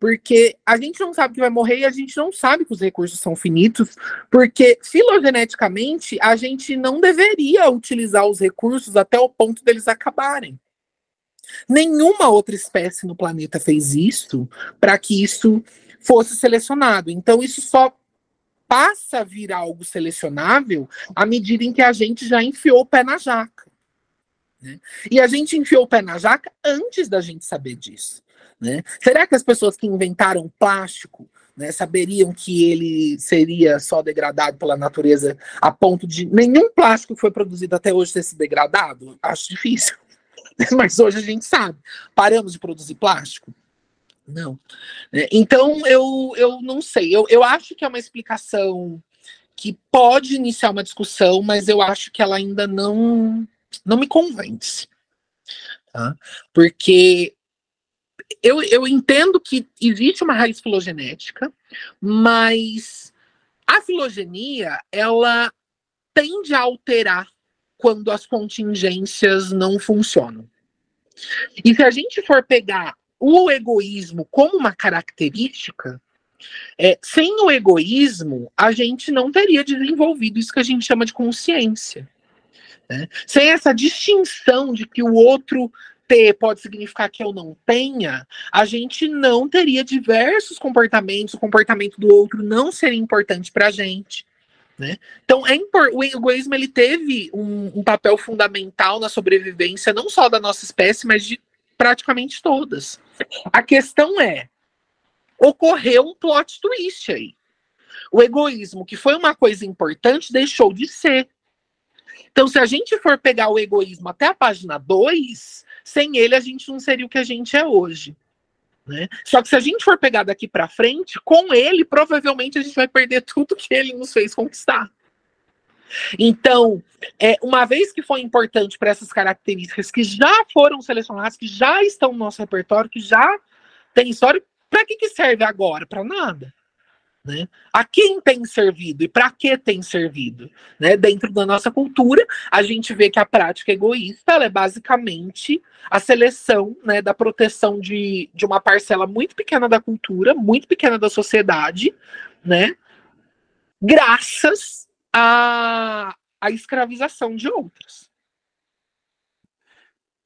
Porque a gente não sabe que vai morrer e a gente não sabe que os recursos são finitos, porque filogeneticamente a gente não deveria utilizar os recursos até o ponto deles acabarem. Nenhuma outra espécie no planeta fez isso para que isso fosse selecionado. Então, isso só passa a vir algo selecionável à medida em que a gente já enfiou o pé na jaca. Né? E a gente enfiou o pé na jaca antes da gente saber disso. Né? Será que as pessoas que inventaram plástico né, saberiam que ele seria só degradado pela natureza a ponto de nenhum plástico que foi produzido até hoje ter se degradado? Acho difícil. Mas hoje a gente sabe. Paramos de produzir plástico? Não. É, então, eu, eu não sei. Eu, eu acho que é uma explicação que pode iniciar uma discussão, mas eu acho que ela ainda não, não me convence. Tá? Porque eu, eu entendo que existe uma raiz filogenética, mas a filogenia, ela tende a alterar quando as contingências não funcionam. E se a gente for pegar o egoísmo como uma característica, é, sem o egoísmo, a gente não teria desenvolvido isso que a gente chama de consciência. Né? Sem essa distinção de que o outro ter pode significar que eu não tenha, a gente não teria diversos comportamentos, o comportamento do outro não seria importante para a gente. Né? Então, é o egoísmo ele teve um, um papel fundamental na sobrevivência, não só da nossa espécie, mas de praticamente todas. A questão é: ocorreu um plot twist aí. O egoísmo, que foi uma coisa importante, deixou de ser. Então, se a gente for pegar o egoísmo até a página 2, sem ele a gente não seria o que a gente é hoje. Né? Só que se a gente for pegar daqui para frente, com ele, provavelmente a gente vai perder tudo que ele nos fez conquistar. Então, é, uma vez que foi importante para essas características que já foram selecionadas, que já estão no nosso repertório, que já tem história, para que, que serve agora? Para nada. Né? A quem tem servido e para que tem servido? Né? Dentro da nossa cultura, a gente vê que a prática egoísta é basicamente a seleção né, da proteção de, de uma parcela muito pequena da cultura, muito pequena da sociedade, né? graças a escravização de outros.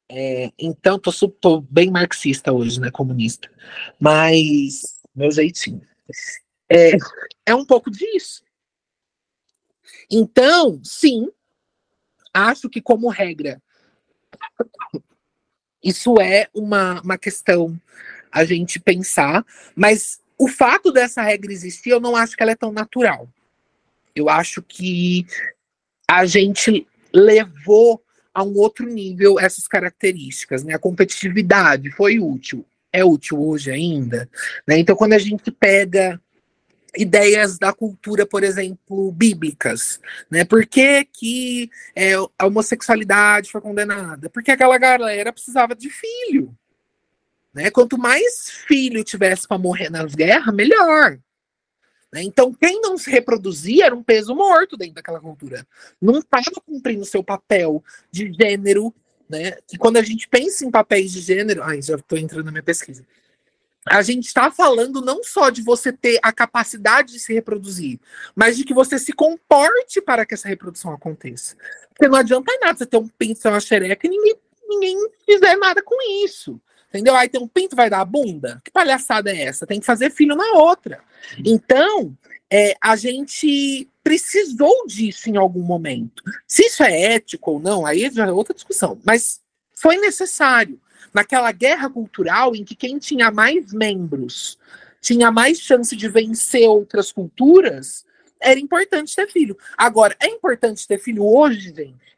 É, então, tô, tô, bem marxista hoje, né, comunista. Mas, meu jeitinho. É, é um pouco disso. Então, sim, acho que, como regra, isso é uma, uma questão a gente pensar, mas o fato dessa regra existir, eu não acho que ela é tão natural. Eu acho que a gente levou a um outro nível essas características, né? A competitividade foi útil, é útil hoje ainda, né? Então, quando a gente pega ideias da cultura, por exemplo, bíblicas, né? Por que, que é, a homossexualidade foi condenada? Porque aquela galera precisava de filho, né? Quanto mais filho tivesse para morrer nas guerras, melhor. Né? Então, quem não se reproduzia era um peso morto dentro daquela cultura. Não estava cumprindo seu papel de gênero. Né? E quando a gente pensa em papéis de gênero. Ai, já estou entrando na minha pesquisa. A gente está falando não só de você ter a capacidade de se reproduzir, mas de que você se comporte para que essa reprodução aconteça. Porque não adianta nada você ter um pinto, uma xereca e ninguém, ninguém fizer nada com isso. Entendeu? Aí tem um pinto, vai dar a bunda? Que palhaçada é essa? Tem que fazer filho na outra. Então, é, a gente precisou disso em algum momento. Se isso é ético ou não, aí já é outra discussão. Mas foi necessário. Naquela guerra cultural em que quem tinha mais membros tinha mais chance de vencer outras culturas, era importante ter filho. Agora, é importante ter filho hoje, gente?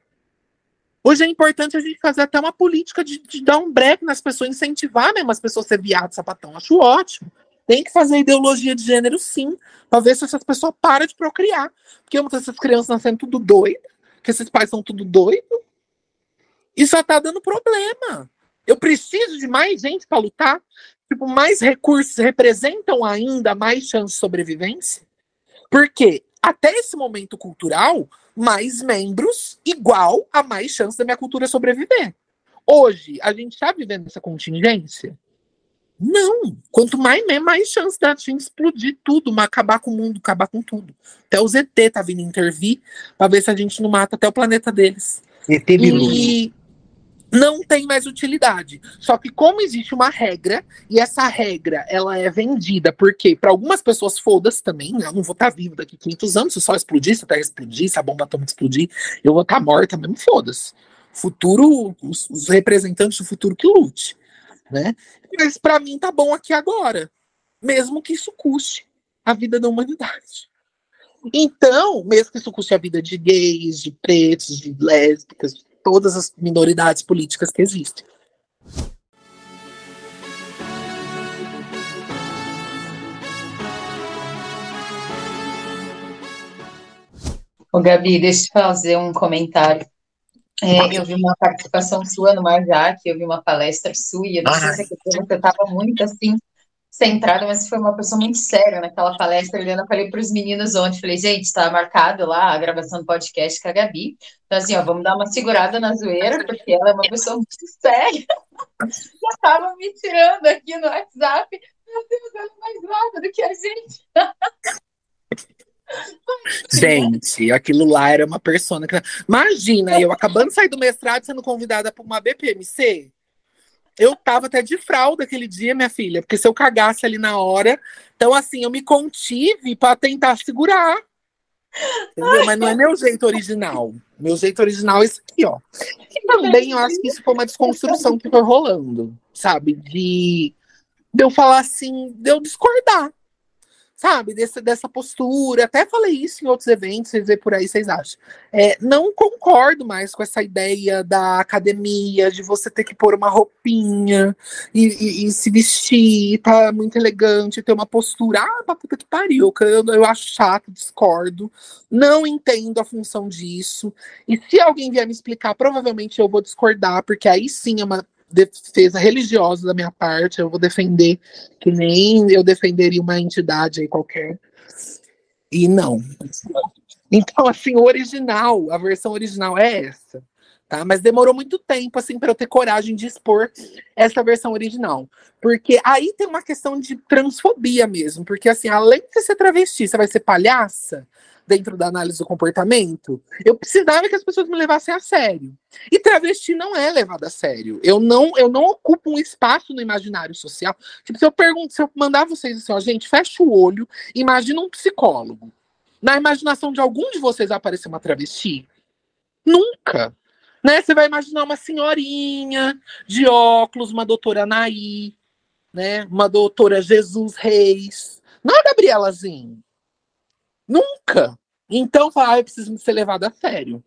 Hoje é importante a gente fazer até uma política de, de dar um break nas pessoas, incentivar mesmo as pessoas a ser viado, sapatão. Acho ótimo. Tem que fazer ideologia de gênero, sim, para ver se essas pessoas param de procriar. Porque muitas dessas crianças nascendo tudo doido, que esses pais são tudo doido. E só tá dando problema. Eu preciso de mais gente para lutar. Tipo, mais recursos representam ainda mais chance de sobrevivência. Porque até esse momento cultural, mais membros igual a mais chance da minha cultura sobreviver. Hoje, a gente está vivendo essa contingência? Não. Quanto mais mais chance da gente explodir tudo, acabar com o mundo, acabar com tudo. Até o ZT tá vindo intervir para ver se a gente não mata até o planeta deles. ET Bilu. E não tem mais utilidade. Só que como existe uma regra e essa regra ela é vendida porque para algumas pessoas foda-se também, né? eu não vou estar tá vivo daqui 500 anos, se sol explodir, se a terra explodir, se a bomba atômica explodir, eu vou estar tá morta mesmo, foda-se. Futuro, os, os, representantes do futuro que lute, né? Mas para mim tá bom aqui agora, mesmo que isso custe a vida da humanidade. Então, mesmo que isso custe a vida de gays, de pretos, de lésbicas, de todas as minoridades políticas que existem. Ô, Gabi, deixa eu fazer um comentário. É, eu vi uma participação sua no Marjac, eu vi uma palestra sua, e eu não sei se você estava muito assim, centrada, mas foi uma pessoa muito séria naquela palestra. Eu falei para os meninos ontem, falei, gente, está marcado lá a gravação do podcast com a Gabi. Então, assim, ó, vamos dar uma segurada na zoeira, porque ela é uma pessoa muito séria. (laughs) Já estava me tirando aqui no WhatsApp. Meu Deus, ela é mais nada do que a gente. (laughs) Gente, aquilo lá era uma persona. Que... Imagina, eu acabando de sair do mestrado sendo convidada para uma BPMC. Eu tava até de fralda aquele dia, minha filha, porque se eu cagasse ali na hora. Então, assim, eu me contive para tentar segurar. Entendeu? Mas não é meu jeito original. Meu jeito original é esse aqui, ó. E também eu acho que isso foi uma desconstrução que foi rolando, sabe? De, de eu falar assim, de eu discordar sabe, desse, dessa postura. Até falei isso em outros eventos, vocês verem por aí, vocês acham. É, não concordo mais com essa ideia da academia, de você ter que pôr uma roupinha e, e, e se vestir, tá muito elegante, ter uma postura. Ah, pra puta que pariu, eu, eu acho chato, discordo. Não entendo a função disso. E se alguém vier me explicar, provavelmente eu vou discordar, porque aí sim é uma defesa religiosa da minha parte, eu vou defender que nem eu defenderia uma entidade aí qualquer. E não. Então, assim, o original, a versão original é essa. Tá? Mas demorou muito tempo assim para eu ter coragem de expor essa versão original, porque aí tem uma questão de transfobia mesmo, porque assim, além de você ser travesti, você vai ser palhaça, dentro da análise do comportamento, eu precisava que as pessoas me levassem a sério. E travesti não é levado a sério. Eu não, eu não ocupo um espaço no imaginário social. Tipo, se eu pergunto, se eu mandar vocês assim, ó, gente, fecha o olho, imagina um psicólogo. Na imaginação de algum de vocês vai aparecer uma travesti? Nunca. Né? Você vai imaginar uma senhorinha de óculos, uma doutora Anaí, né? Uma doutora Jesus Reis. Não é Gabrielazinho. Nunca. Então, ah, eu preciso ser levado a sério.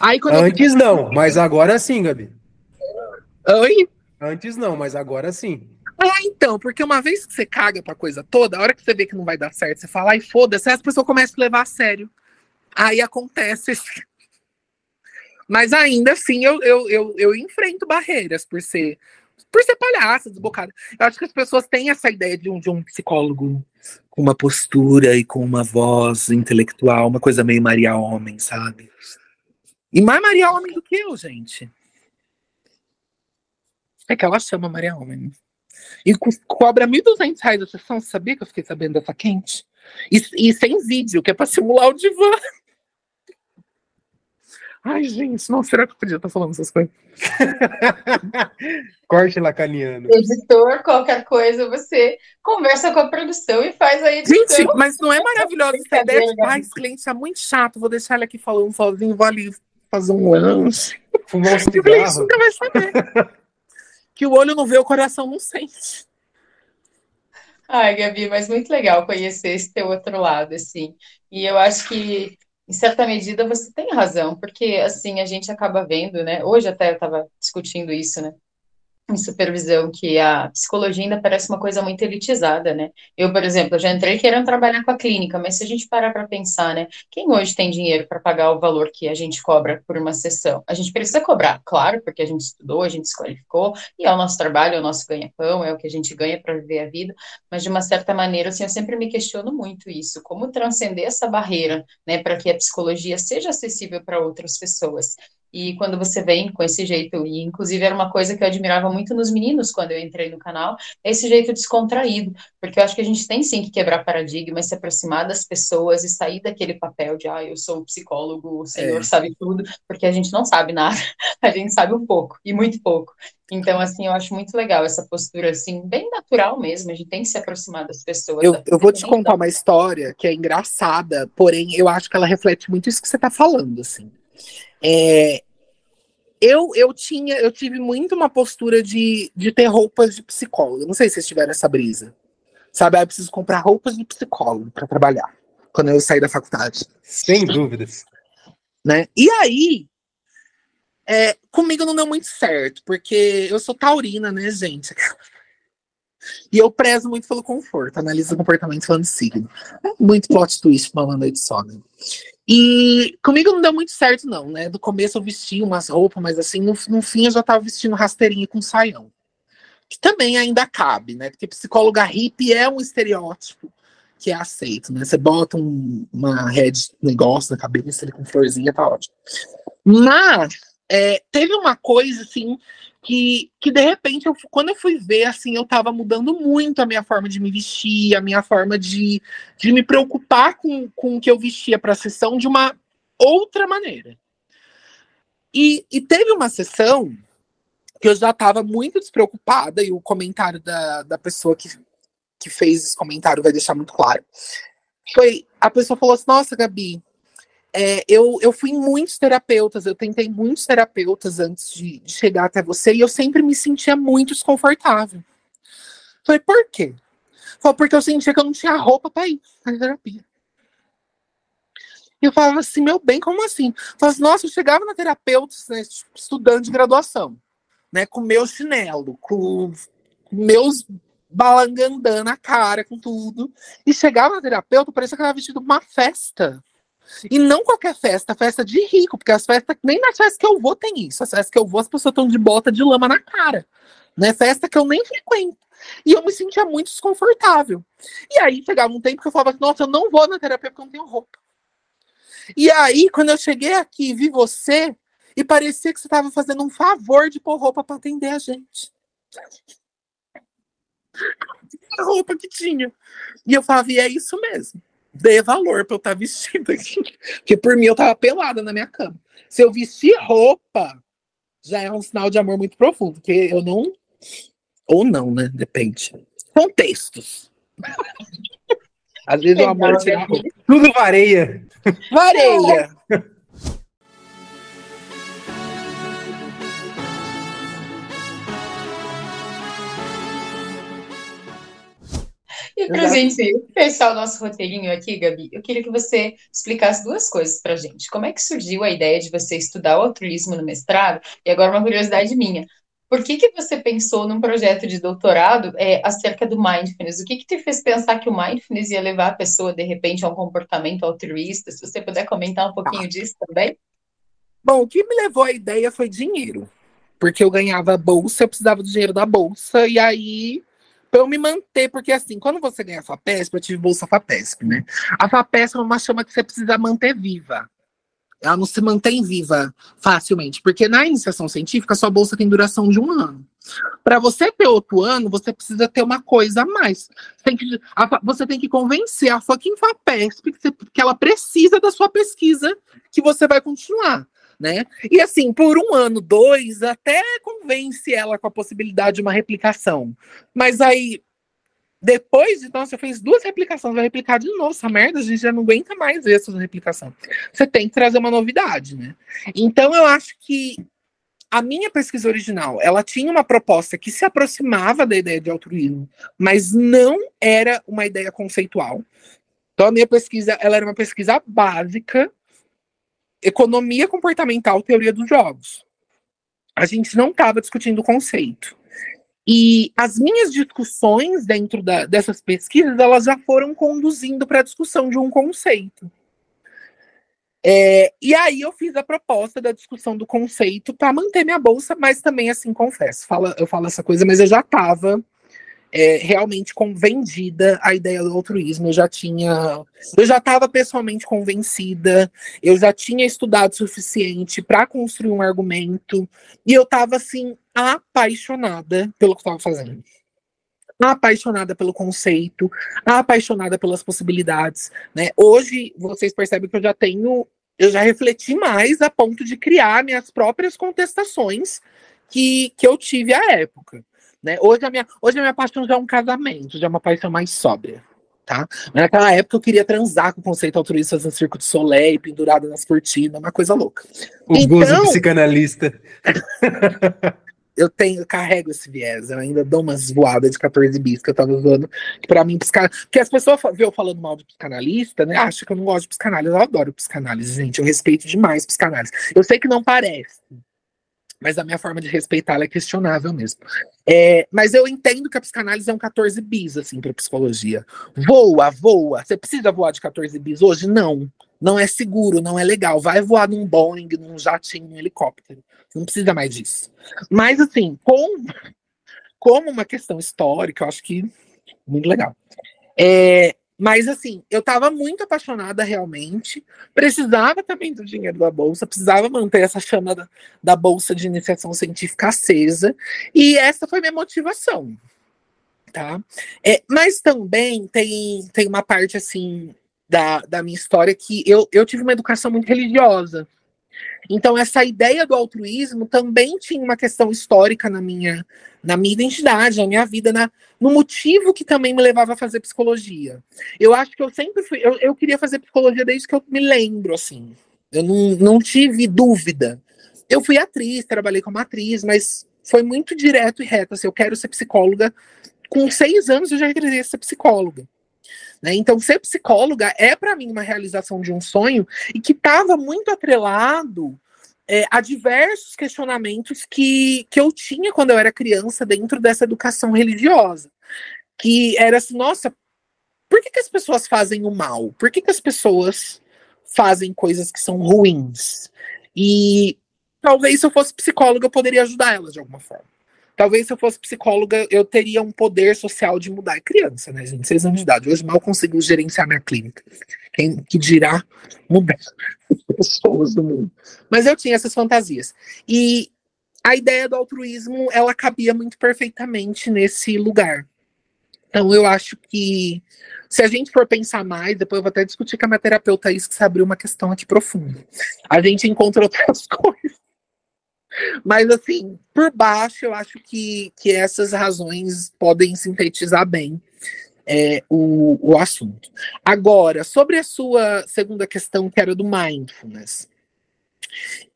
Aí, Antes eu... não, mas agora sim, Gabi. Oi? Antes não, mas agora sim. Ah, então, porque uma vez que você caga pra coisa toda, a hora que você vê que não vai dar certo, você fala, ai, foda-se, as pessoas começam a levar a sério. Aí acontece. Mas ainda assim, eu, eu, eu, eu enfrento barreiras por ser por ser palhaça, desbocada. Eu acho que as pessoas têm essa ideia de um, de um psicólogo com uma postura e com uma voz intelectual, uma coisa meio Maria Homem, sabe? E mais Maria Homem do que eu, gente. É que ela chama Maria Homem. E cobra 1.200 reais a sessão. Sabia que eu fiquei sabendo dessa quente? E, e sem vídeo, que é pra simular o divã. Ai, gente, não, será que eu podia estar falando essas coisas? (laughs) Corte lacaniano. Editor, qualquer coisa, você conversa com a produção e faz a edição. Gente, mas não é maravilhosa essa ideia? Ai, esse cliente é muito chato, vou deixar ele aqui falando sozinho, vou ali fazer um lanche. Fumar um cigarro. nunca vai saber. (laughs) que o olho não vê, o coração não sente. Ai, Gabi, mas muito legal conhecer esse teu outro lado, assim. E eu acho que em certa medida você tem razão, porque assim a gente acaba vendo, né? Hoje até eu estava discutindo isso, né? Em supervisão que a psicologia ainda parece uma coisa muito elitizada, né? Eu, por exemplo, já entrei querendo trabalhar com a clínica, mas se a gente parar para pensar, né? Quem hoje tem dinheiro para pagar o valor que a gente cobra por uma sessão? A gente precisa cobrar, claro, porque a gente estudou, a gente se qualificou, e é o nosso trabalho, é o nosso ganha-pão, é o que a gente ganha para viver a vida, mas de uma certa maneira, assim, eu sempre me questiono muito isso, como transcender essa barreira, né, para que a psicologia seja acessível para outras pessoas. E quando você vem com esse jeito, e inclusive era uma coisa que eu admirava muito nos meninos quando eu entrei no canal, é esse jeito descontraído, porque eu acho que a gente tem sim que quebrar paradigmas, se aproximar das pessoas e sair daquele papel de, ah, eu sou o psicólogo, o senhor é. sabe tudo, porque a gente não sabe nada, (laughs) a gente sabe um pouco, e muito pouco. Então, assim, eu acho muito legal essa postura, assim, bem natural mesmo, a gente tem que se aproximar das pessoas. Eu, eu vou te contar uma história que é engraçada, porém eu acho que ela reflete muito isso que você está falando, assim. É, eu, eu tinha, eu tive muito uma postura de, de ter roupas de psicólogo. Não sei se vocês tiveram essa brisa. Sabe, eu preciso comprar roupas de psicólogo para trabalhar quando eu sair da faculdade. Sem dúvidas. Né? E aí, é, comigo não deu muito certo, porque eu sou taurina, né, gente? E eu prezo muito pelo conforto, analiso o comportamento falando signo. É muito plot twist pra uma noite só, né? E comigo não deu muito certo, não, né? Do começo eu vesti umas roupas, mas assim, no, no fim eu já tava vestindo rasteirinha com saião. Que também ainda cabe, né? Porque psicóloga hippie é um estereótipo que é aceito, né? Você bota um, uma rede negócio na cabeça, ele com florzinha, tá ótimo. Mas é, teve uma coisa, assim, que, que de repente, eu, quando eu fui ver, assim, eu tava mudando muito a minha forma de me vestir, a minha forma de, de me preocupar com, com o que eu vestia para a sessão de uma outra maneira. E, e teve uma sessão que eu já estava muito despreocupada, e o comentário da, da pessoa que, que fez esse comentário vai deixar muito claro. Foi, a pessoa falou assim, nossa, Gabi, é, eu, eu fui em muitos terapeutas, eu tentei muitos terapeutas antes de, de, chegar até você e eu sempre me sentia muito desconfortável. Falei, por quê? Falei, porque eu sentia que eu não tinha roupa para ir na terapia. E eu falava assim, meu bem, como assim? Falei, assim, nossa, eu chegava na terapeuta, né, estudante de graduação, né, com meu chinelo, com meus balangandã na cara, com tudo. E chegava na terapeuta, parecia que estava vestido uma festa. E não qualquer festa, festa de rico, porque as festas, nem nas festas que eu vou tem isso. As festas que eu vou, as pessoas estão de bota de lama na cara. Né? Festa que eu nem frequento. E eu me sentia muito desconfortável. E aí chegava um tempo que eu falava nossa, eu não vou na terapia porque eu não tenho roupa. E aí, quando eu cheguei aqui e vi você, e parecia que você estava fazendo um favor de pôr roupa para atender a gente. (laughs) A roupa que tinha. E eu falava, e é isso mesmo dê valor pra eu estar tá vestindo aqui. Porque por mim eu tava pelada na minha cama. Se eu vestir roupa, já é um sinal de amor muito profundo, porque eu não. Ou não, né? Depende. Contextos. Às vezes o amor tira Tudo vareia. Vareia. (laughs) E para gente fechar o nosso roteirinho aqui, Gabi, eu queria que você explicasse duas coisas para gente. Como é que surgiu a ideia de você estudar o altruísmo no mestrado? E agora uma curiosidade minha. Por que, que você pensou num projeto de doutorado é, acerca do mindfulness? O que, que te fez pensar que o mindfulness ia levar a pessoa, de repente, a um comportamento altruísta? Se você puder comentar um pouquinho disso também. Bom, o que me levou à ideia foi dinheiro. Porque eu ganhava bolsa, eu precisava do dinheiro da bolsa, e aí para eu me manter, porque assim, quando você ganha a FAPESP, eu tive bolsa FAPESP, né? A FAPESP é uma chama que você precisa manter viva. Ela não se mantém viva facilmente, porque na iniciação científica, sua bolsa tem duração de um ano. Para você ter outro ano, você precisa ter uma coisa a mais. Você tem que, a, você tem que convencer a FAPESP que, você, que ela precisa da sua pesquisa, que você vai continuar né? E assim, por um ano, dois, até convence ela com a possibilidade de uma replicação. Mas aí, depois de, nossa, você fez duas replicações, vai replicar de novo essa merda, a gente já não aguenta mais ver essa replicação. Você tem que trazer uma novidade, né? Então, eu acho que a minha pesquisa original, ela tinha uma proposta que se aproximava da ideia de altruísmo, mas não era uma ideia conceitual. Então, a minha pesquisa, ela era uma pesquisa básica, economia comportamental, teoria dos jogos. A gente não estava discutindo o conceito. E as minhas discussões dentro da, dessas pesquisas, elas já foram conduzindo para a discussão de um conceito. É, e aí eu fiz a proposta da discussão do conceito para manter minha bolsa, mas também, assim, confesso, fala, eu falo essa coisa, mas eu já estava é, realmente convencida a ideia do altruísmo. Eu já tinha, eu já estava pessoalmente convencida, eu já tinha estudado o suficiente para construir um argumento, e eu estava assim apaixonada pelo que estava fazendo. Apaixonada pelo conceito, apaixonada pelas possibilidades, né? Hoje vocês percebem que eu já tenho, eu já refleti mais a ponto de criar minhas próprias contestações que, que eu tive à época. Né? Hoje, a minha, hoje a minha paixão já é um casamento, já é uma paixão mais sóbria. Tá? Naquela época eu queria transar com o conceito altruísta no Circo de Soleil, pendurado nas cortinas, uma coisa louca. O então, gozo psicanalista. (laughs) eu tenho, eu carrego esse viés, eu ainda dou umas voadas de 14 bis que eu tava usando, que pra mim, psicanalista. Porque as pessoas vê eu falando mal de psicanalista, né? Acham que eu não gosto de psicanálise. Eu adoro psicanálise, gente. Eu respeito demais psicanálise. Eu sei que não parece, mas a minha forma de respeitar é questionável mesmo. É, mas eu entendo que a psicanálise é um 14 bis, assim, para psicologia. Voa, voa. Você precisa voar de 14 bis hoje? Não. Não é seguro, não é legal. Vai voar num Boeing, num jatinho, num helicóptero. Não precisa mais disso. Mas, assim, com, como uma questão histórica, eu acho que muito legal. É, mas assim, eu estava muito apaixonada realmente, precisava também do dinheiro da bolsa, precisava manter essa chama da, da bolsa de iniciação científica acesa, e essa foi minha motivação, tá? É, mas também tem, tem uma parte assim da, da minha história que eu, eu tive uma educação muito religiosa. Então, essa ideia do altruísmo também tinha uma questão histórica na minha, na minha identidade, na minha vida, na, no motivo que também me levava a fazer psicologia. Eu acho que eu sempre fui. Eu, eu queria fazer psicologia desde que eu me lembro, assim. Eu não, não tive dúvida. Eu fui atriz, trabalhei como atriz, mas foi muito direto e reto. Assim, eu quero ser psicóloga. Com seis anos eu já queria ser psicóloga. Né? Então, ser psicóloga é para mim uma realização de um sonho e que estava muito atrelado é, a diversos questionamentos que, que eu tinha quando eu era criança dentro dessa educação religiosa. Que era assim, nossa, por que, que as pessoas fazem o mal? Por que, que as pessoas fazem coisas que são ruins? E talvez se eu fosse psicóloga eu poderia ajudar elas de alguma forma. Talvez se eu fosse psicóloga, eu teria um poder social de mudar. É criança, né, gente? Seis anos de idade. Hoje mal consigo gerenciar minha clínica. Quem que dirá mudar (laughs) pessoas do mundo. Mas eu tinha essas fantasias. E a ideia do altruísmo, ela cabia muito perfeitamente nesse lugar. Então eu acho que se a gente for pensar mais, depois eu vou até discutir com a minha terapeuta isso, que se abriu uma questão aqui profunda. A gente encontra (laughs) outras coisas. Mas, assim, por baixo, eu acho que, que essas razões podem sintetizar bem é, o, o assunto. Agora, sobre a sua segunda questão, que era do mindfulness.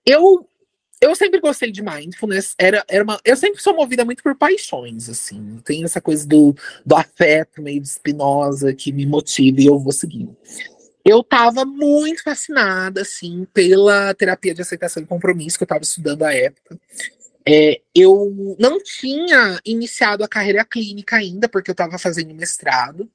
Eu, eu sempre gostei de mindfulness. Era, era uma, eu sempre sou movida muito por paixões, assim. Tem essa coisa do, do afeto meio de espinosa que me motiva e eu vou seguindo eu estava muito fascinada, assim, pela terapia de aceitação e compromisso que eu estava estudando à época. É, eu não tinha iniciado a carreira clínica ainda, porque eu estava fazendo mestrado.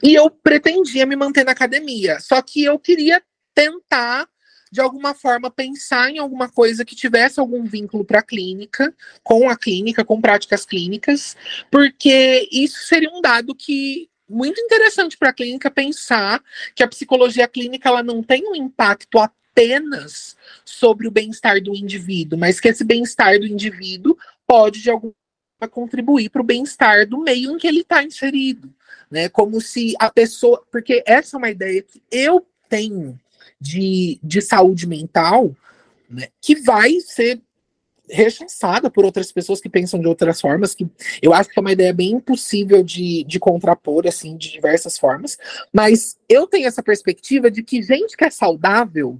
E eu pretendia me manter na academia. Só que eu queria tentar, de alguma forma, pensar em alguma coisa que tivesse algum vínculo para a clínica, com a clínica, com práticas clínicas, porque isso seria um dado que muito interessante para a clínica pensar que a psicologia clínica ela não tem um impacto apenas sobre o bem-estar do indivíduo, mas que esse bem-estar do indivíduo pode de alguma forma contribuir para o bem-estar do meio em que ele está inserido, né? Como se a pessoa, porque essa é uma ideia que eu tenho de, de saúde mental, né, que vai ser rechaçada por outras pessoas que pensam de outras formas, que eu acho que é uma ideia bem impossível de, de contrapor, assim, de diversas formas, mas eu tenho essa perspectiva de que gente que é saudável,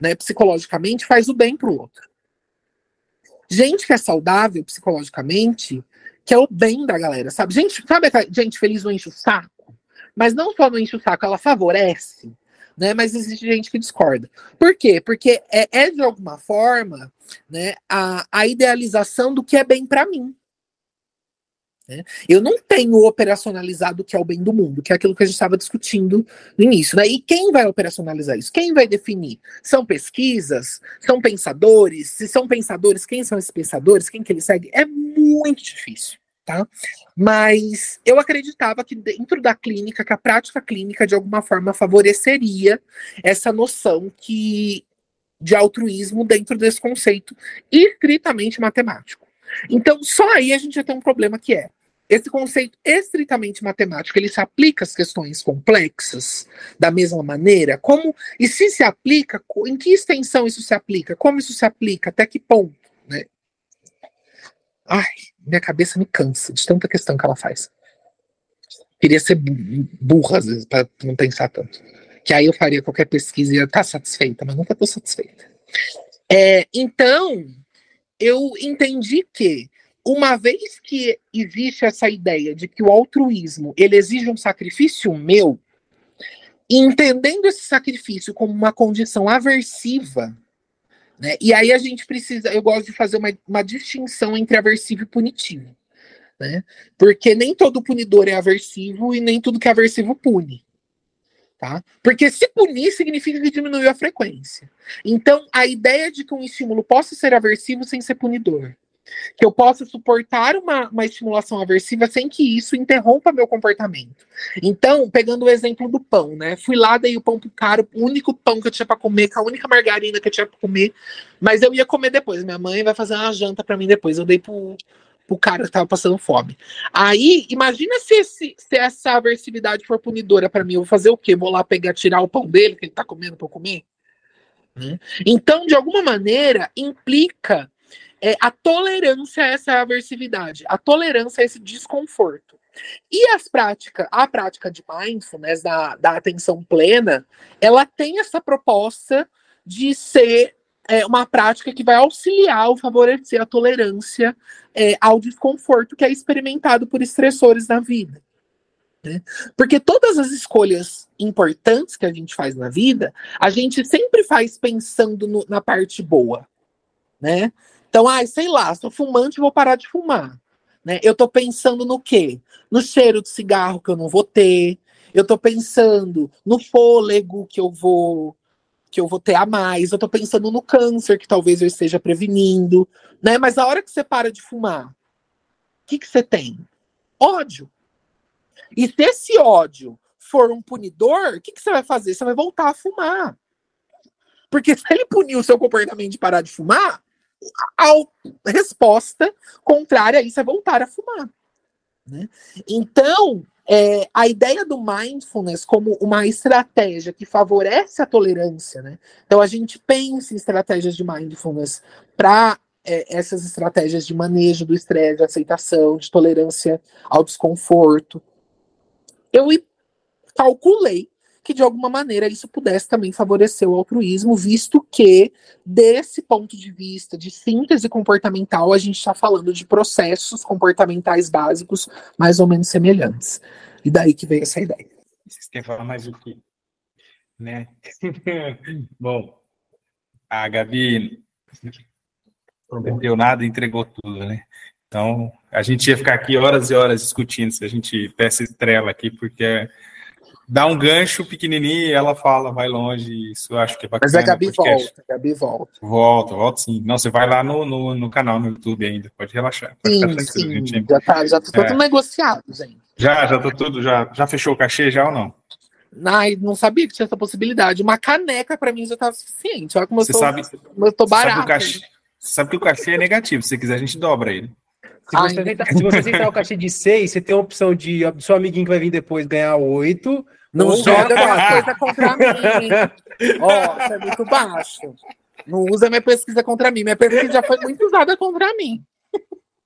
né, psicologicamente, faz o bem pro outro. Gente que é saudável psicologicamente, que é o bem da galera, sabe? Gente, sabe gente feliz não enche o saco? Mas não só não enche o saco, ela favorece. Né? Mas existe gente que discorda. Por quê? Porque é, é de alguma forma né, a, a idealização do que é bem para mim. Né? Eu não tenho operacionalizado o que é o bem do mundo, que é aquilo que a gente estava discutindo no início. Né? E quem vai operacionalizar isso? Quem vai definir? São pesquisas? São pensadores? Se são pensadores, quem são esses pensadores? Quem que eles seguem? É muito difícil. Tá? Mas eu acreditava que dentro da clínica, que a prática clínica de alguma forma favoreceria essa noção que de altruísmo dentro desse conceito estritamente matemático. Então, só aí a gente já tem um problema que é esse conceito estritamente matemático, ele se aplica às questões complexas da mesma maneira? Como e se se aplica, em que extensão isso se aplica? Como isso se aplica? Até que ponto, né? Ai, minha cabeça me cansa de tanta questão que ela faz. Queria ser burra às vezes para não pensar tanto. Que aí eu faria qualquer pesquisa e ia estar satisfeita, mas nunca estou satisfeita. É, então, eu entendi que uma vez que existe essa ideia de que o altruísmo ele exige um sacrifício meu, entendendo esse sacrifício como uma condição aversiva, né? E aí a gente precisa, eu gosto de fazer uma, uma distinção entre aversivo e punitivo, né? Porque nem todo punidor é aversivo e nem tudo que é aversivo pune. Tá? Porque se punir significa que diminuiu a frequência. Então, a ideia de que um estímulo possa ser aversivo sem ser punidor que eu possa suportar uma, uma estimulação aversiva sem que isso interrompa meu comportamento. Então, pegando o exemplo do pão, né? Fui lá, dei o pão pro cara, o único pão que eu tinha para comer, com a única margarina que eu tinha para comer, mas eu ia comer depois. Minha mãe vai fazer uma janta para mim depois. Eu dei pro, pro cara que tava passando fome. Aí, imagina se, esse, se essa aversividade for punidora para mim. Eu vou fazer o quê? Vou lá pegar, tirar o pão dele que ele tá comendo para comer? Né? Então, de alguma maneira, implica é a tolerância a essa aversividade, a tolerância a esse desconforto. E as práticas, a prática de mindfulness, da, da atenção plena, ela tem essa proposta de ser é, uma prática que vai auxiliar ou favorecer a tolerância é, ao desconforto que é experimentado por estressores na vida. Né? Porque todas as escolhas importantes que a gente faz na vida, a gente sempre faz pensando no, na parte boa. Né? Então, ai, sei lá, sou fumante, vou parar de fumar. Né? Eu estou pensando no quê? No cheiro de cigarro que eu não vou ter. Eu estou pensando no fôlego que eu vou que eu vou ter a mais. Eu estou pensando no câncer que talvez eu esteja prevenindo, né? Mas a hora que você para de fumar, o que que você tem? Ódio. E se esse ódio for um punidor, o que que você vai fazer? Você vai voltar a fumar. Porque se ele punir o seu comportamento de parar de fumar, a resposta contrária a isso é voltar a fumar. Né? Então, é, a ideia do mindfulness como uma estratégia que favorece a tolerância, né? Então a gente pensa em estratégias de mindfulness para é, essas estratégias de manejo do estresse, de aceitação, de tolerância ao desconforto. Eu calculei que de alguma maneira isso pudesse também favorecer o altruísmo, visto que, desse ponto de vista de síntese comportamental, a gente está falando de processos comportamentais básicos mais ou menos semelhantes. E daí que veio essa ideia. Vocês querem falar mais o quê? Né? (laughs) Bom, a Gabi prometeu nada entregou tudo, né? Então, a gente ia ficar aqui horas e horas discutindo se a gente peça estrela aqui, porque dá um gancho pequenininho e ela fala, vai longe, isso eu acho que é bacana. Mas a Gabi volta, a Gabi volta. Volta, volta sim. Não, você vai lá no, no, no canal no YouTube ainda, pode relaxar. Pode sim, sim, gente... já tá, já tá tudo é. negociado, gente. Já, já tá tudo, já, já fechou o cachê já ou não? Ai, não sabia que tinha essa possibilidade. Uma caneca para mim já tá suficiente. Olha como você eu tô, sabe, como eu tô barato. Sabe, cachê, sabe que o cachê é negativo, se quiser a gente dobra ele. Se você, aceitar, se você aceitar o cachê de 6, você tem a opção de do seu amiguinho que vai vir depois ganhar 8 não joga minha coisa contra mim. Ó, oh, isso é muito baixo. Não usa minha pesquisa contra mim. Minha pesquisa já foi muito usada contra mim.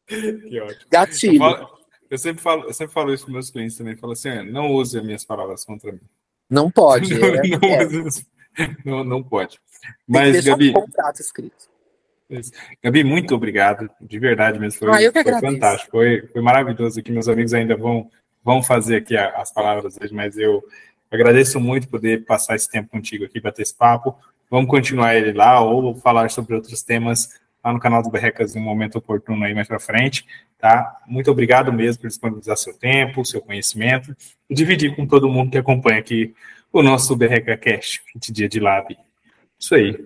Que ótimo. Gatilho. Eu, falo, eu, sempre, falo, eu sempre falo isso para meus clientes também. Falo assim: não use as minhas palavras contra mim. Não pode. (laughs) não, é, não, é. não, não, pode. Mas, Gabi. Um contrato escrito. Gabi, muito obrigado. De verdade mesmo. Foi, ah, foi fantástico. Foi, foi maravilhoso aqui. Meus amigos ainda vão vão fazer aqui as palavras hoje, mas eu, agradeço muito poder passar esse tempo contigo aqui, bater esse papo. Vamos continuar ele lá ou falar sobre outros temas lá no canal do Berrecas em um momento oportuno aí mais para frente, tá? Muito obrigado mesmo por disponibilizar seu tempo, seu conhecimento e dividir com todo mundo que acompanha aqui o nosso Berreca Cash, 20 dia de Lab. Isso aí.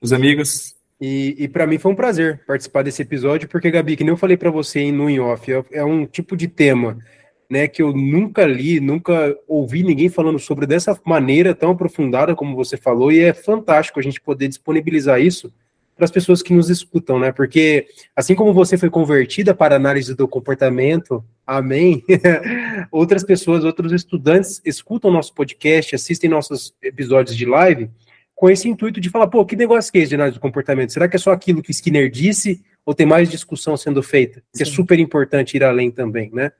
Os amigos. E, e para mim foi um prazer participar desse episódio, porque, Gabi, que nem eu falei para você no in off, é, é um tipo de tema né, que eu nunca li, nunca ouvi ninguém falando sobre dessa maneira tão aprofundada como você falou, e é fantástico a gente poder disponibilizar isso para as pessoas que nos escutam, né? Porque assim como você foi convertida para análise do comportamento, amém. (laughs) Outras pessoas, outros estudantes escutam nosso podcast, assistem nossos episódios de live com esse intuito de falar, pô, que negócio que é esse de análise do comportamento? Será que é só aquilo que Skinner disse ou tem mais discussão sendo feita? Que é super importante ir além também, né?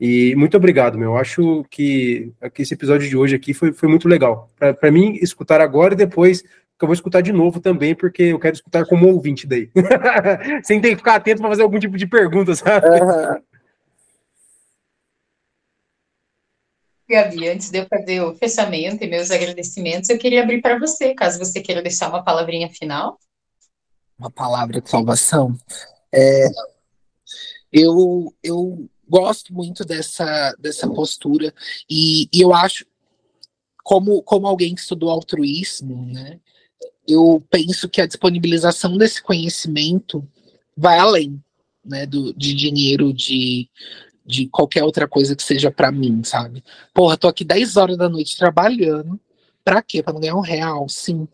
E muito obrigado, meu. Acho que, que esse episódio de hoje aqui foi, foi muito legal. Para mim, escutar agora e depois que eu vou escutar de novo também, porque eu quero escutar como ouvinte daí. (laughs) Sem ter que ficar atento para fazer algum tipo de pergunta, sabe? Uhum. Gabi, antes de eu fazer o fechamento e meus agradecimentos, eu queria abrir para você, caso você queira deixar uma palavrinha final. Uma palavra de salvação. É, eu, eu gosto muito dessa, dessa postura e, e eu acho, como, como alguém que estudou altruísmo, né, eu penso que a disponibilização desse conhecimento vai além né, do, de dinheiro, de, de qualquer outra coisa que seja para mim, sabe? Porra, tô aqui 10 horas da noite trabalhando. Pra quê? Pra não ganhar um real? Sim.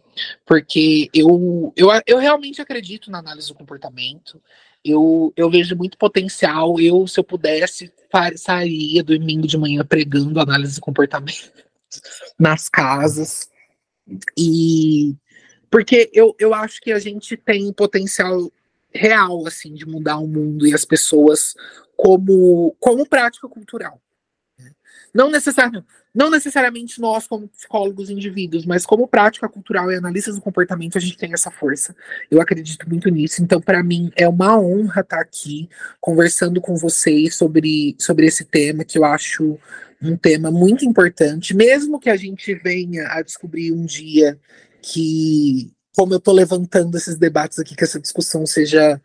Porque eu, eu, eu realmente acredito na análise do comportamento. Eu, eu vejo muito potencial. Eu, se eu pudesse, sairia domingo de manhã pregando análise do comportamento (laughs) nas casas. E porque eu, eu acho que a gente tem potencial real, assim, de mudar o mundo e as pessoas como, como prática cultural. Não, necessariamente, não necessariamente nós, como psicólogos indivíduos, mas como prática cultural e analistas do comportamento, a gente tem essa força. Eu acredito muito nisso. Então, para mim, é uma honra estar aqui conversando com vocês sobre, sobre esse tema, que eu acho um tema muito importante, mesmo que a gente venha a descobrir um dia que, como eu estou levantando esses debates aqui, que essa discussão seja,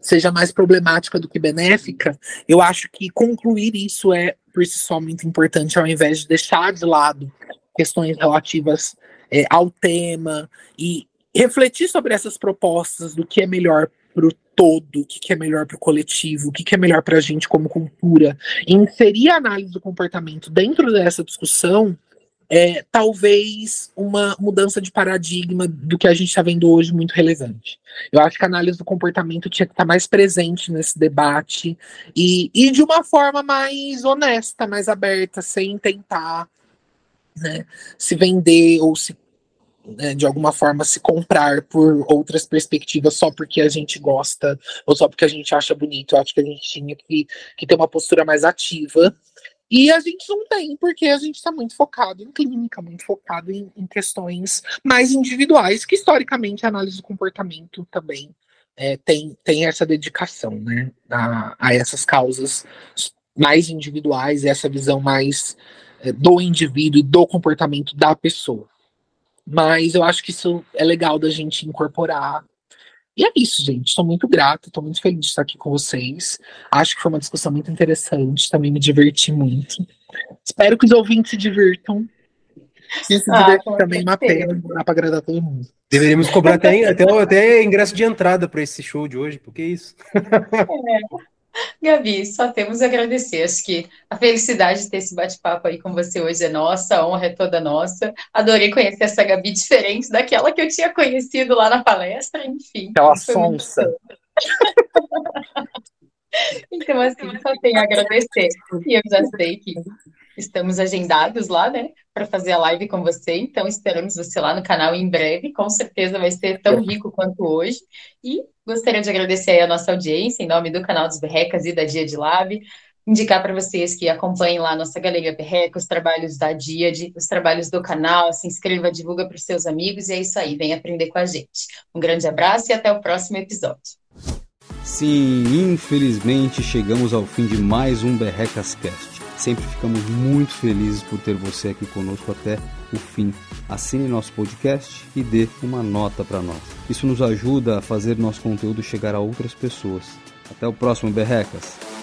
seja mais problemática do que benéfica, eu acho que concluir isso é, por si só, muito importante, ao invés de deixar de lado questões relativas é, ao tema e refletir sobre essas propostas do que é melhor para o todo, o que, que é melhor para o coletivo, o que, que é melhor para a gente como cultura, e inserir a análise do comportamento dentro dessa discussão é talvez uma mudança de paradigma do que a gente está vendo hoje muito relevante. Eu acho que a análise do comportamento tinha que estar tá mais presente nesse debate e, e de uma forma mais honesta, mais aberta, sem tentar né, se vender ou se né, de alguma forma se comprar por outras perspectivas só porque a gente gosta ou só porque a gente acha bonito. Eu acho que a gente tinha que, que ter uma postura mais ativa e a gente não tem, porque a gente está muito focado em clínica, muito focado em, em, questões mais individuais, que historicamente a análise do comportamento também é, tem, tem essa dedicação né, a, a, essas causas mais individuais, essa visão mais é, do indivíduo e do comportamento da pessoa. Mas eu acho que isso é legal da gente incorporar e é isso, gente. Estou muito grata, estou muito feliz de estar aqui com vocês. Acho que foi uma discussão muito interessante, também me diverti muito. Espero que os ouvintes se divirtam. Se se ah, também é uma pena, não dá para agradar todo mundo. Deveríamos cobrar até, até, até ingresso de entrada para esse show de hoje, porque é isso. É. Gabi, só temos a agradecer. Acho que a felicidade de ter esse bate-papo aí com você hoje é nossa, a honra é toda nossa. Adorei conhecer essa Gabi diferente daquela que eu tinha conhecido lá na palestra, enfim. Aquela sonsa. (laughs) então, assim, só tenho a agradecer. E eu já sei que estamos agendados lá, né, para fazer a live com você. Então, esperamos você lá no canal em breve. Com certeza vai ser tão rico quanto hoje. E gostaria de agradecer a nossa audiência, em nome do canal dos Berrecas e da Dia de Lab. Indicar para vocês que acompanhem lá a nossa Galeria Berreca, os trabalhos da Diade, os trabalhos do canal, se inscreva, divulga para os seus amigos e é isso aí, vem aprender com a gente. Um grande abraço e até o próximo episódio. Sim, infelizmente chegamos ao fim de mais um Berrecas Cast. Sempre ficamos muito felizes por ter você aqui conosco até o fim. Assine nosso podcast e dê uma nota para nós. Isso nos ajuda a fazer nosso conteúdo chegar a outras pessoas. Até o próximo Berrecas!